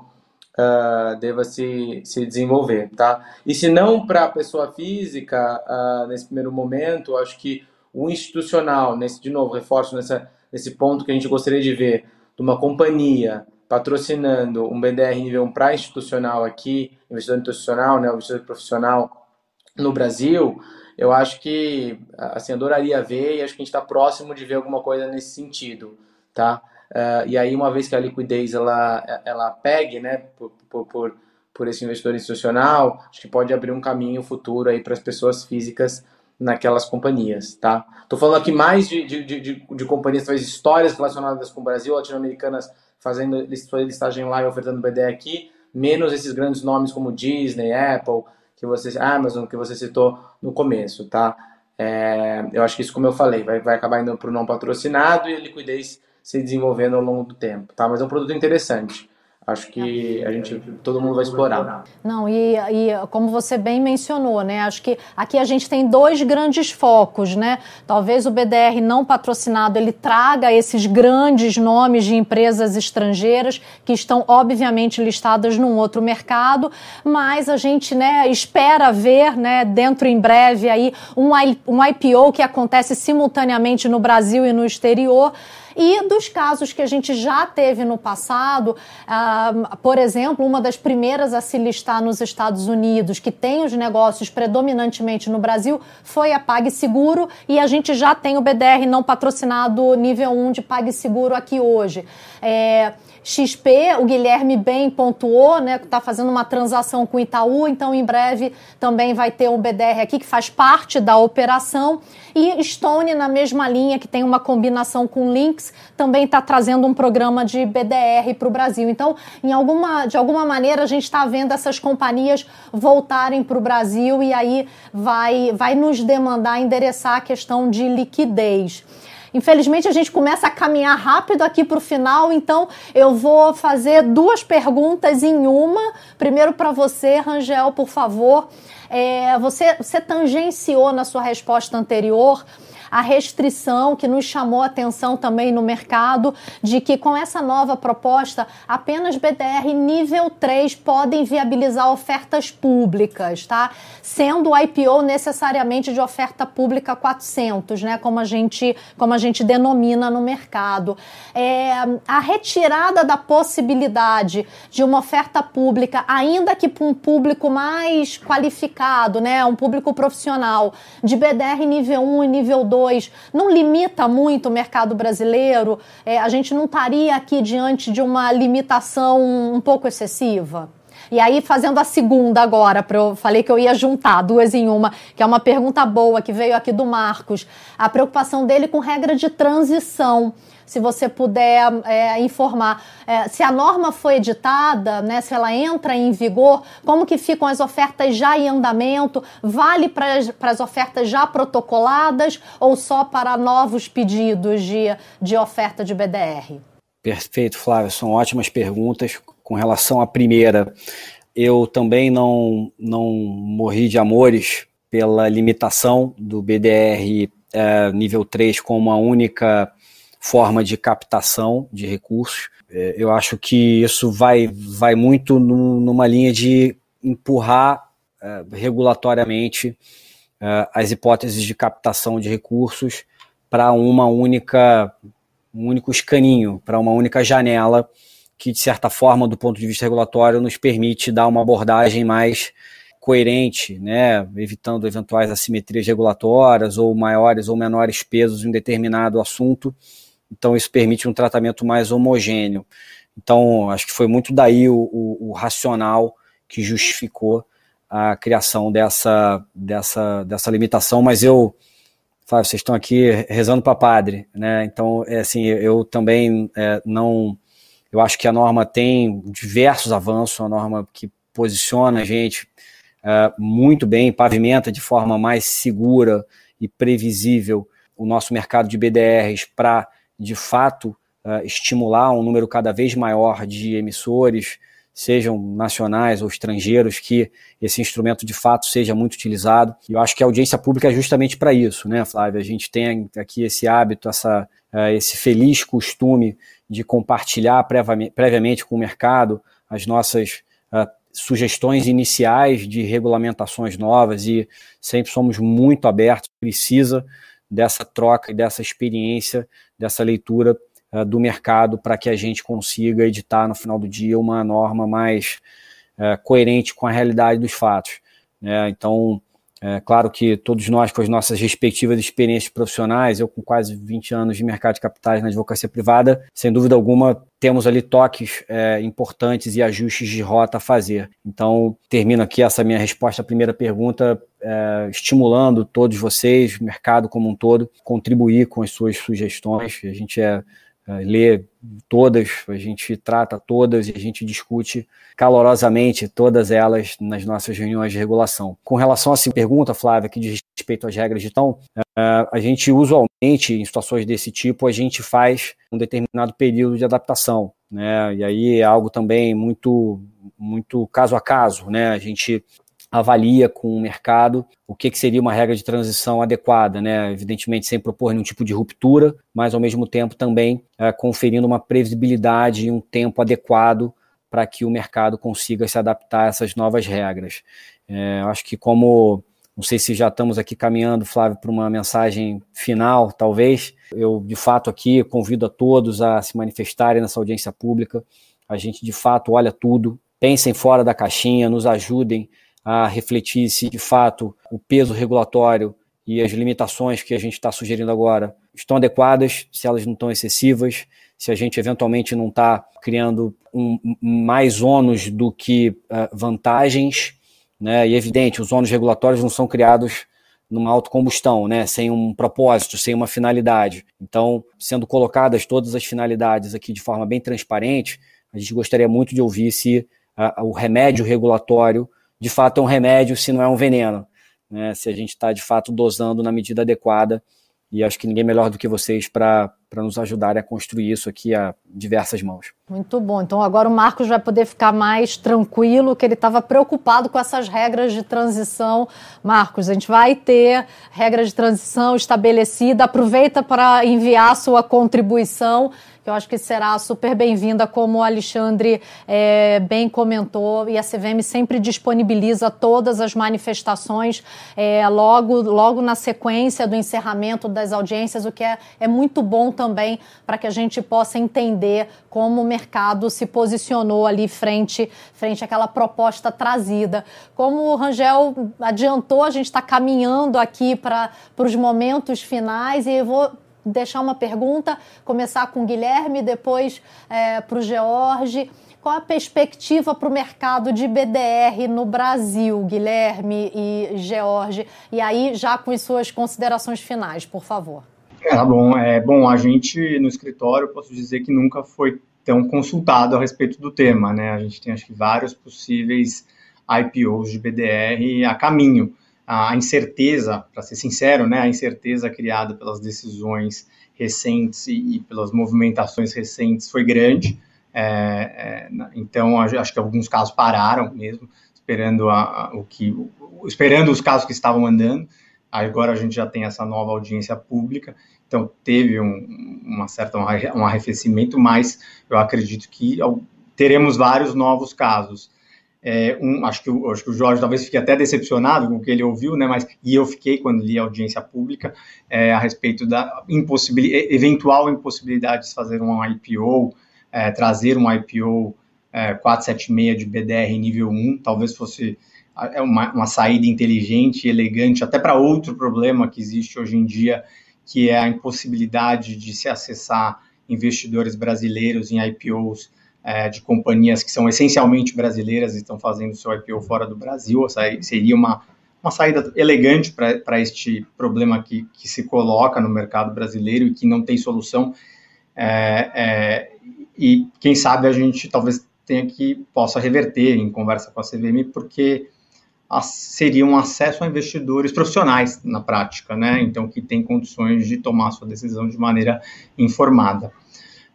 uh, deva se, se desenvolver, tá? E se não para a pessoa física, uh, nesse primeiro momento, acho que o institucional, nesse, de novo, reforço nessa, nesse ponto que a gente gostaria de ver, de uma companhia patrocinando um BDR nível 1 para institucional aqui, investidor institucional, né, investidor profissional no Brasil, eu acho que, assim, adoraria ver e acho que a gente está próximo de ver alguma coisa nesse sentido, tá? Uh, e aí, uma vez que a liquidez ela, ela pegue, né, por, por, por, por esse investidor institucional, acho que pode abrir um caminho futuro aí para as pessoas físicas naquelas companhias, tá? Tô falando aqui mais de, de, de, de companhias, talvez histórias relacionadas com o Brasil, latino-americanas fazendo listagem lá e ofertando BD aqui, menos esses grandes nomes como Disney, Apple, que você, Amazon, que você citou no começo, tá? É, eu acho que isso, como eu falei, vai, vai acabar indo para o não patrocinado e a liquidez se desenvolvendo ao longo do tempo, tá? Mas é um produto interessante. Acho que a gente, todo mundo vai explorar. Não, e, e, como você bem mencionou, né? Acho que aqui a gente tem dois grandes focos, né? Talvez o BDR não patrocinado ele traga esses grandes nomes de empresas estrangeiras que estão obviamente listadas num outro mercado, mas a gente, né, espera ver, né, dentro em breve aí um, um IPO que acontece simultaneamente no Brasil e no exterior e dos casos que a gente já teve no passado, uh, por exemplo, uma das primeiras a se listar nos Estados Unidos, que tem os negócios predominantemente no Brasil, foi a PagSeguro e a gente já tem o BDR não patrocinado nível 1 de PagSeguro aqui hoje. É, XP, o Guilherme bem pontuou, né, está fazendo uma transação com o Itaú, então em breve também vai ter um BDR aqui que faz parte da operação. E Stone, na mesma linha, que tem uma combinação com Lynx, também está trazendo um programa de BDR para o Brasil. Então, em alguma, de alguma maneira, a gente está vendo essas companhias voltarem para o Brasil e aí vai, vai nos demandar endereçar a questão de liquidez. Infelizmente, a gente começa a caminhar rápido aqui para o final, então eu vou fazer duas perguntas em uma. Primeiro para você, Rangel, por favor. É, você, você tangenciou na sua resposta anterior a restrição que nos chamou a atenção também no mercado de que com essa nova proposta, apenas BDR nível 3 podem viabilizar ofertas públicas, tá? Sendo o IPO necessariamente de oferta pública 400, né? Como a gente, como a gente denomina no mercado. É, a retirada da possibilidade de uma oferta pública, ainda que para um público mais qualificado, né? Um público profissional, de BDR nível 1 e nível 2 2 não limita muito o mercado brasileiro? É, a gente não estaria aqui diante de uma limitação um pouco excessiva? E aí, fazendo a segunda agora, eu falei que eu ia juntar duas em uma, que é uma pergunta boa que veio aqui do Marcos. A preocupação dele com regra de transição se você puder é, informar. É, se a norma foi editada, né, se ela entra em vigor, como que ficam as ofertas já em andamento? Vale para as ofertas já protocoladas ou só para novos pedidos de, de oferta de BDR? Perfeito, Flávio. São ótimas perguntas. Com relação à primeira, eu também não, não morri de amores pela limitação do BDR é, nível 3 como a única forma de captação de recursos. É, eu acho que isso vai, vai muito numa linha de empurrar é, regulatoriamente é, as hipóteses de captação de recursos para uma única um único escaninho, para uma única janela que de certa forma, do ponto de vista regulatório, nos permite dar uma abordagem mais coerente, né, evitando eventuais assimetrias regulatórias ou maiores ou menores pesos em determinado assunto então isso permite um tratamento mais homogêneo. Então, acho que foi muito daí o, o, o racional que justificou a criação dessa, dessa, dessa limitação, mas eu, Flávio, vocês estão aqui rezando para padre, né? Então, é assim, eu também é, não. Eu acho que a norma tem diversos avanços, a norma que posiciona a gente é, muito bem, pavimenta de forma mais segura e previsível o nosso mercado de BDRs para de fato uh, estimular um número cada vez maior de emissores, sejam nacionais ou estrangeiros, que esse instrumento de fato seja muito utilizado. Eu acho que a audiência pública é justamente para isso, né, Flávia? A gente tem aqui esse hábito, essa, uh, esse feliz costume de compartilhar previamente com o mercado as nossas uh, sugestões iniciais de regulamentações novas e sempre somos muito abertos, precisa dessa troca e dessa experiência, dessa leitura uh, do mercado para que a gente consiga editar no final do dia uma norma mais uh, coerente com a realidade dos fatos. Né? Então, é claro que todos nós, com as nossas respectivas experiências profissionais, eu com quase 20 anos de mercado de capitais na advocacia privada, sem dúvida alguma, temos ali toques é, importantes e ajustes de rota a fazer. Então, termino aqui essa minha resposta à primeira pergunta, é, estimulando todos vocês, o mercado como um todo, contribuir com as suas sugestões. A gente é lê todas, a gente trata todas e a gente discute calorosamente todas elas nas nossas reuniões de regulação. Com relação essa pergunta, Flávia, que diz respeito às regras de tão, é, a gente usualmente, em situações desse tipo, a gente faz um determinado período de adaptação, né? E aí é algo também muito, muito caso a caso, né? A gente avalia com o mercado o que, que seria uma regra de transição adequada, né? evidentemente sem propor nenhum tipo de ruptura, mas ao mesmo tempo também é, conferindo uma previsibilidade e um tempo adequado para que o mercado consiga se adaptar a essas novas regras. É, acho que como não sei se já estamos aqui caminhando, Flávio, para uma mensagem final, talvez. Eu, de fato, aqui convido a todos a se manifestarem nessa audiência pública. A gente, de fato, olha tudo, pensem fora da caixinha, nos ajudem a refletir se de fato o peso regulatório e as limitações que a gente está sugerindo agora estão adequadas, se elas não estão excessivas, se a gente eventualmente não está criando um, mais ônus do que uh, vantagens, né? E é evidente, os ônus regulatórios não são criados numa autocombustão, né? Sem um propósito, sem uma finalidade. Então, sendo colocadas todas as finalidades aqui de forma bem transparente, a gente gostaria muito de ouvir se uh, o remédio regulatório de fato é um remédio, se não é um veneno. Né? Se a gente está de fato dosando na medida adequada. E acho que ninguém melhor do que vocês para nos ajudarem a construir isso aqui a diversas mãos. Muito bom. Então agora o Marcos vai poder ficar mais tranquilo, que ele estava preocupado com essas regras de transição. Marcos, a gente vai ter regra de transição estabelecida. Aproveita para enviar sua contribuição que eu acho que será super bem-vinda, como o Alexandre é, bem comentou, e a CVM sempre disponibiliza todas as manifestações é, logo, logo na sequência do encerramento das audiências, o que é, é muito bom também para que a gente possa entender como o mercado se posicionou ali frente, frente àquela proposta trazida. Como o Rangel adiantou, a gente está caminhando aqui para os momentos finais e eu vou deixar uma pergunta, começar com o Guilherme, depois é, para o George. Qual a perspectiva para o mercado de BDR no Brasil, Guilherme e George? E aí, já com as suas considerações finais, por favor. É, tá bom. É, bom, a gente no escritório, posso dizer que nunca foi tão consultado a respeito do tema, né? A gente tem, acho que, vários possíveis IPOs de BDR a caminho a incerteza, para ser sincero, né, a incerteza criada pelas decisões recentes e, e pelas movimentações recentes foi grande. É, é, então, acho que alguns casos pararam mesmo, esperando a, a, o que, o, esperando os casos que estavam andando. Agora a gente já tem essa nova audiência pública, então teve um, uma certa um arrefecimento, mas eu acredito que teremos vários novos casos. É, um, acho, que, acho que o Jorge talvez fique até decepcionado com o que ele ouviu, né, mas, e eu fiquei quando li a audiência pública é, a respeito da eventual impossibilidade de fazer um IPO, é, trazer um IPO 476 é, de BDR nível 1, talvez fosse é uma, uma saída inteligente, elegante, até para outro problema que existe hoje em dia, que é a impossibilidade de se acessar investidores brasileiros em IPOs é, de companhias que são essencialmente brasileiras e estão fazendo seu IPO fora do Brasil. Seria uma, uma saída elegante para este problema que, que se coloca no mercado brasileiro e que não tem solução. É, é, e quem sabe a gente talvez tenha que possa reverter em conversa com a CVM, porque seria um acesso a investidores profissionais na prática, né? Então, que tem condições de tomar sua decisão de maneira informada.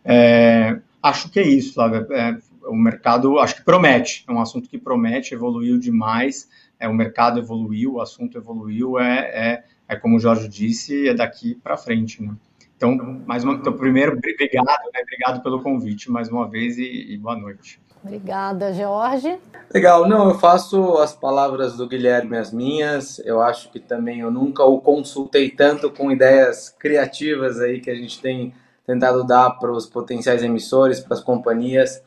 É, Acho que é isso, Flávia. É, o mercado, acho que promete, é um assunto que promete, evoluiu demais, é, o mercado evoluiu, o assunto evoluiu, é, é, é como o Jorge disse, é daqui para frente, né? Então, mais uma, então, primeiro, obrigado, né? obrigado pelo convite mais uma vez e, e boa noite. Obrigada, Jorge. Legal, não, eu faço as palavras do Guilherme as minhas. Eu acho que também eu nunca o consultei tanto com ideias criativas aí que a gente tem tentado dar para os potenciais emissores, para as companhias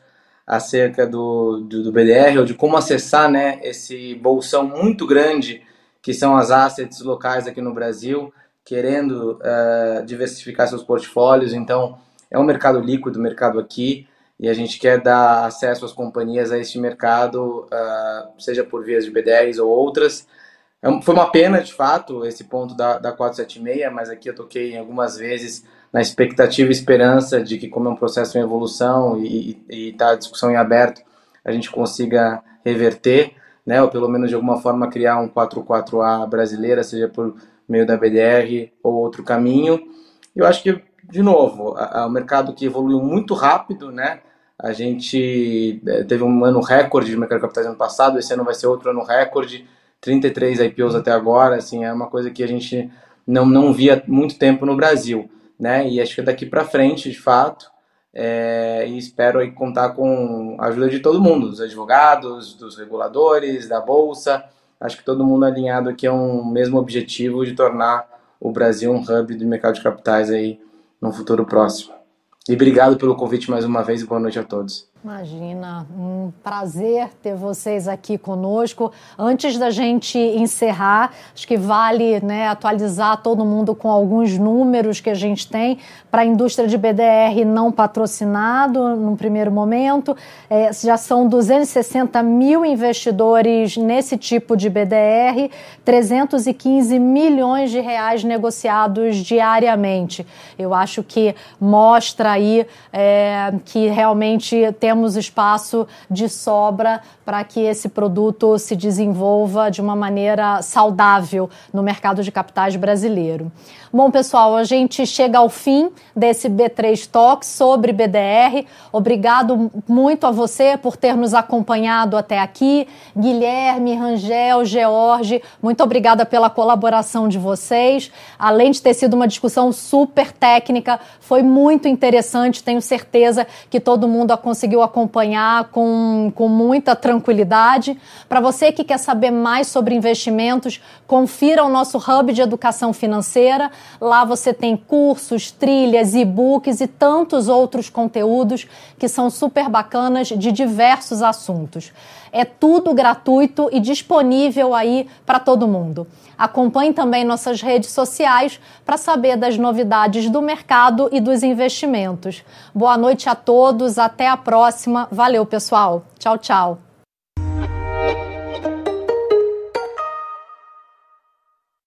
acerca do, do, do, BDR ou de como acessar né, esse bolsão muito grande que são as assets locais aqui no Brasil, querendo uh, diversificar seus portfólios. Então, é um mercado líquido, mercado aqui e a gente quer dar acesso às companhias a este mercado, uh, seja por vias de BDRs ou outras. É foi uma pena, de fato, esse ponto da, da 476, mas aqui eu toquei algumas vezes na expectativa e esperança de que, como é um processo em evolução e está a discussão em aberto, a gente consiga reverter, né, ou pelo menos de alguma forma criar um 44A brasileira, seja por meio da BDR ou outro caminho. Eu acho que de novo, o mercado que evoluiu muito rápido, né? A gente eh, teve um ano recorde de mercado capitais ano passado, esse ano vai ser outro ano recorde, 33 IPOs até agora, assim, é uma coisa que a gente não, não via muito tempo no Brasil, né? E acho que daqui para frente, de fato, é, e espero aí contar com a ajuda de todo mundo, dos advogados, dos reguladores, da bolsa. Acho que todo mundo alinhado aqui é um mesmo objetivo de tornar o Brasil um hub de mercado de capitais aí no futuro próximo. E obrigado pelo convite mais uma vez e boa noite a todos. Imagina, um prazer ter vocês aqui conosco. Antes da gente encerrar, acho que vale né, atualizar todo mundo com alguns números que a gente tem para a indústria de BDR não patrocinado no primeiro momento. É, já são 260 mil investidores nesse tipo de BDR, 315 milhões de reais negociados diariamente. Eu acho que mostra aí é, que realmente tem temos espaço de sobra para que esse produto se desenvolva de uma maneira saudável no mercado de capitais brasileiro. Bom, pessoal, a gente chega ao fim desse B3 Talks sobre BDR. Obrigado muito a você por ter nos acompanhado até aqui. Guilherme, Rangel, George, muito obrigada pela colaboração de vocês. Além de ter sido uma discussão super técnica, foi muito interessante. Tenho certeza que todo mundo a conseguiu acompanhar com, com muita tranquilidade. Para você que quer saber mais sobre investimentos, confira o nosso hub de educação financeira. Lá você tem cursos, trilhas, e-books e tantos outros conteúdos que são super bacanas de diversos assuntos. É tudo gratuito e disponível aí para todo mundo. Acompanhe também nossas redes sociais para saber das novidades do mercado e dos investimentos. Boa noite a todos, até a próxima. Valeu, pessoal. Tchau, tchau.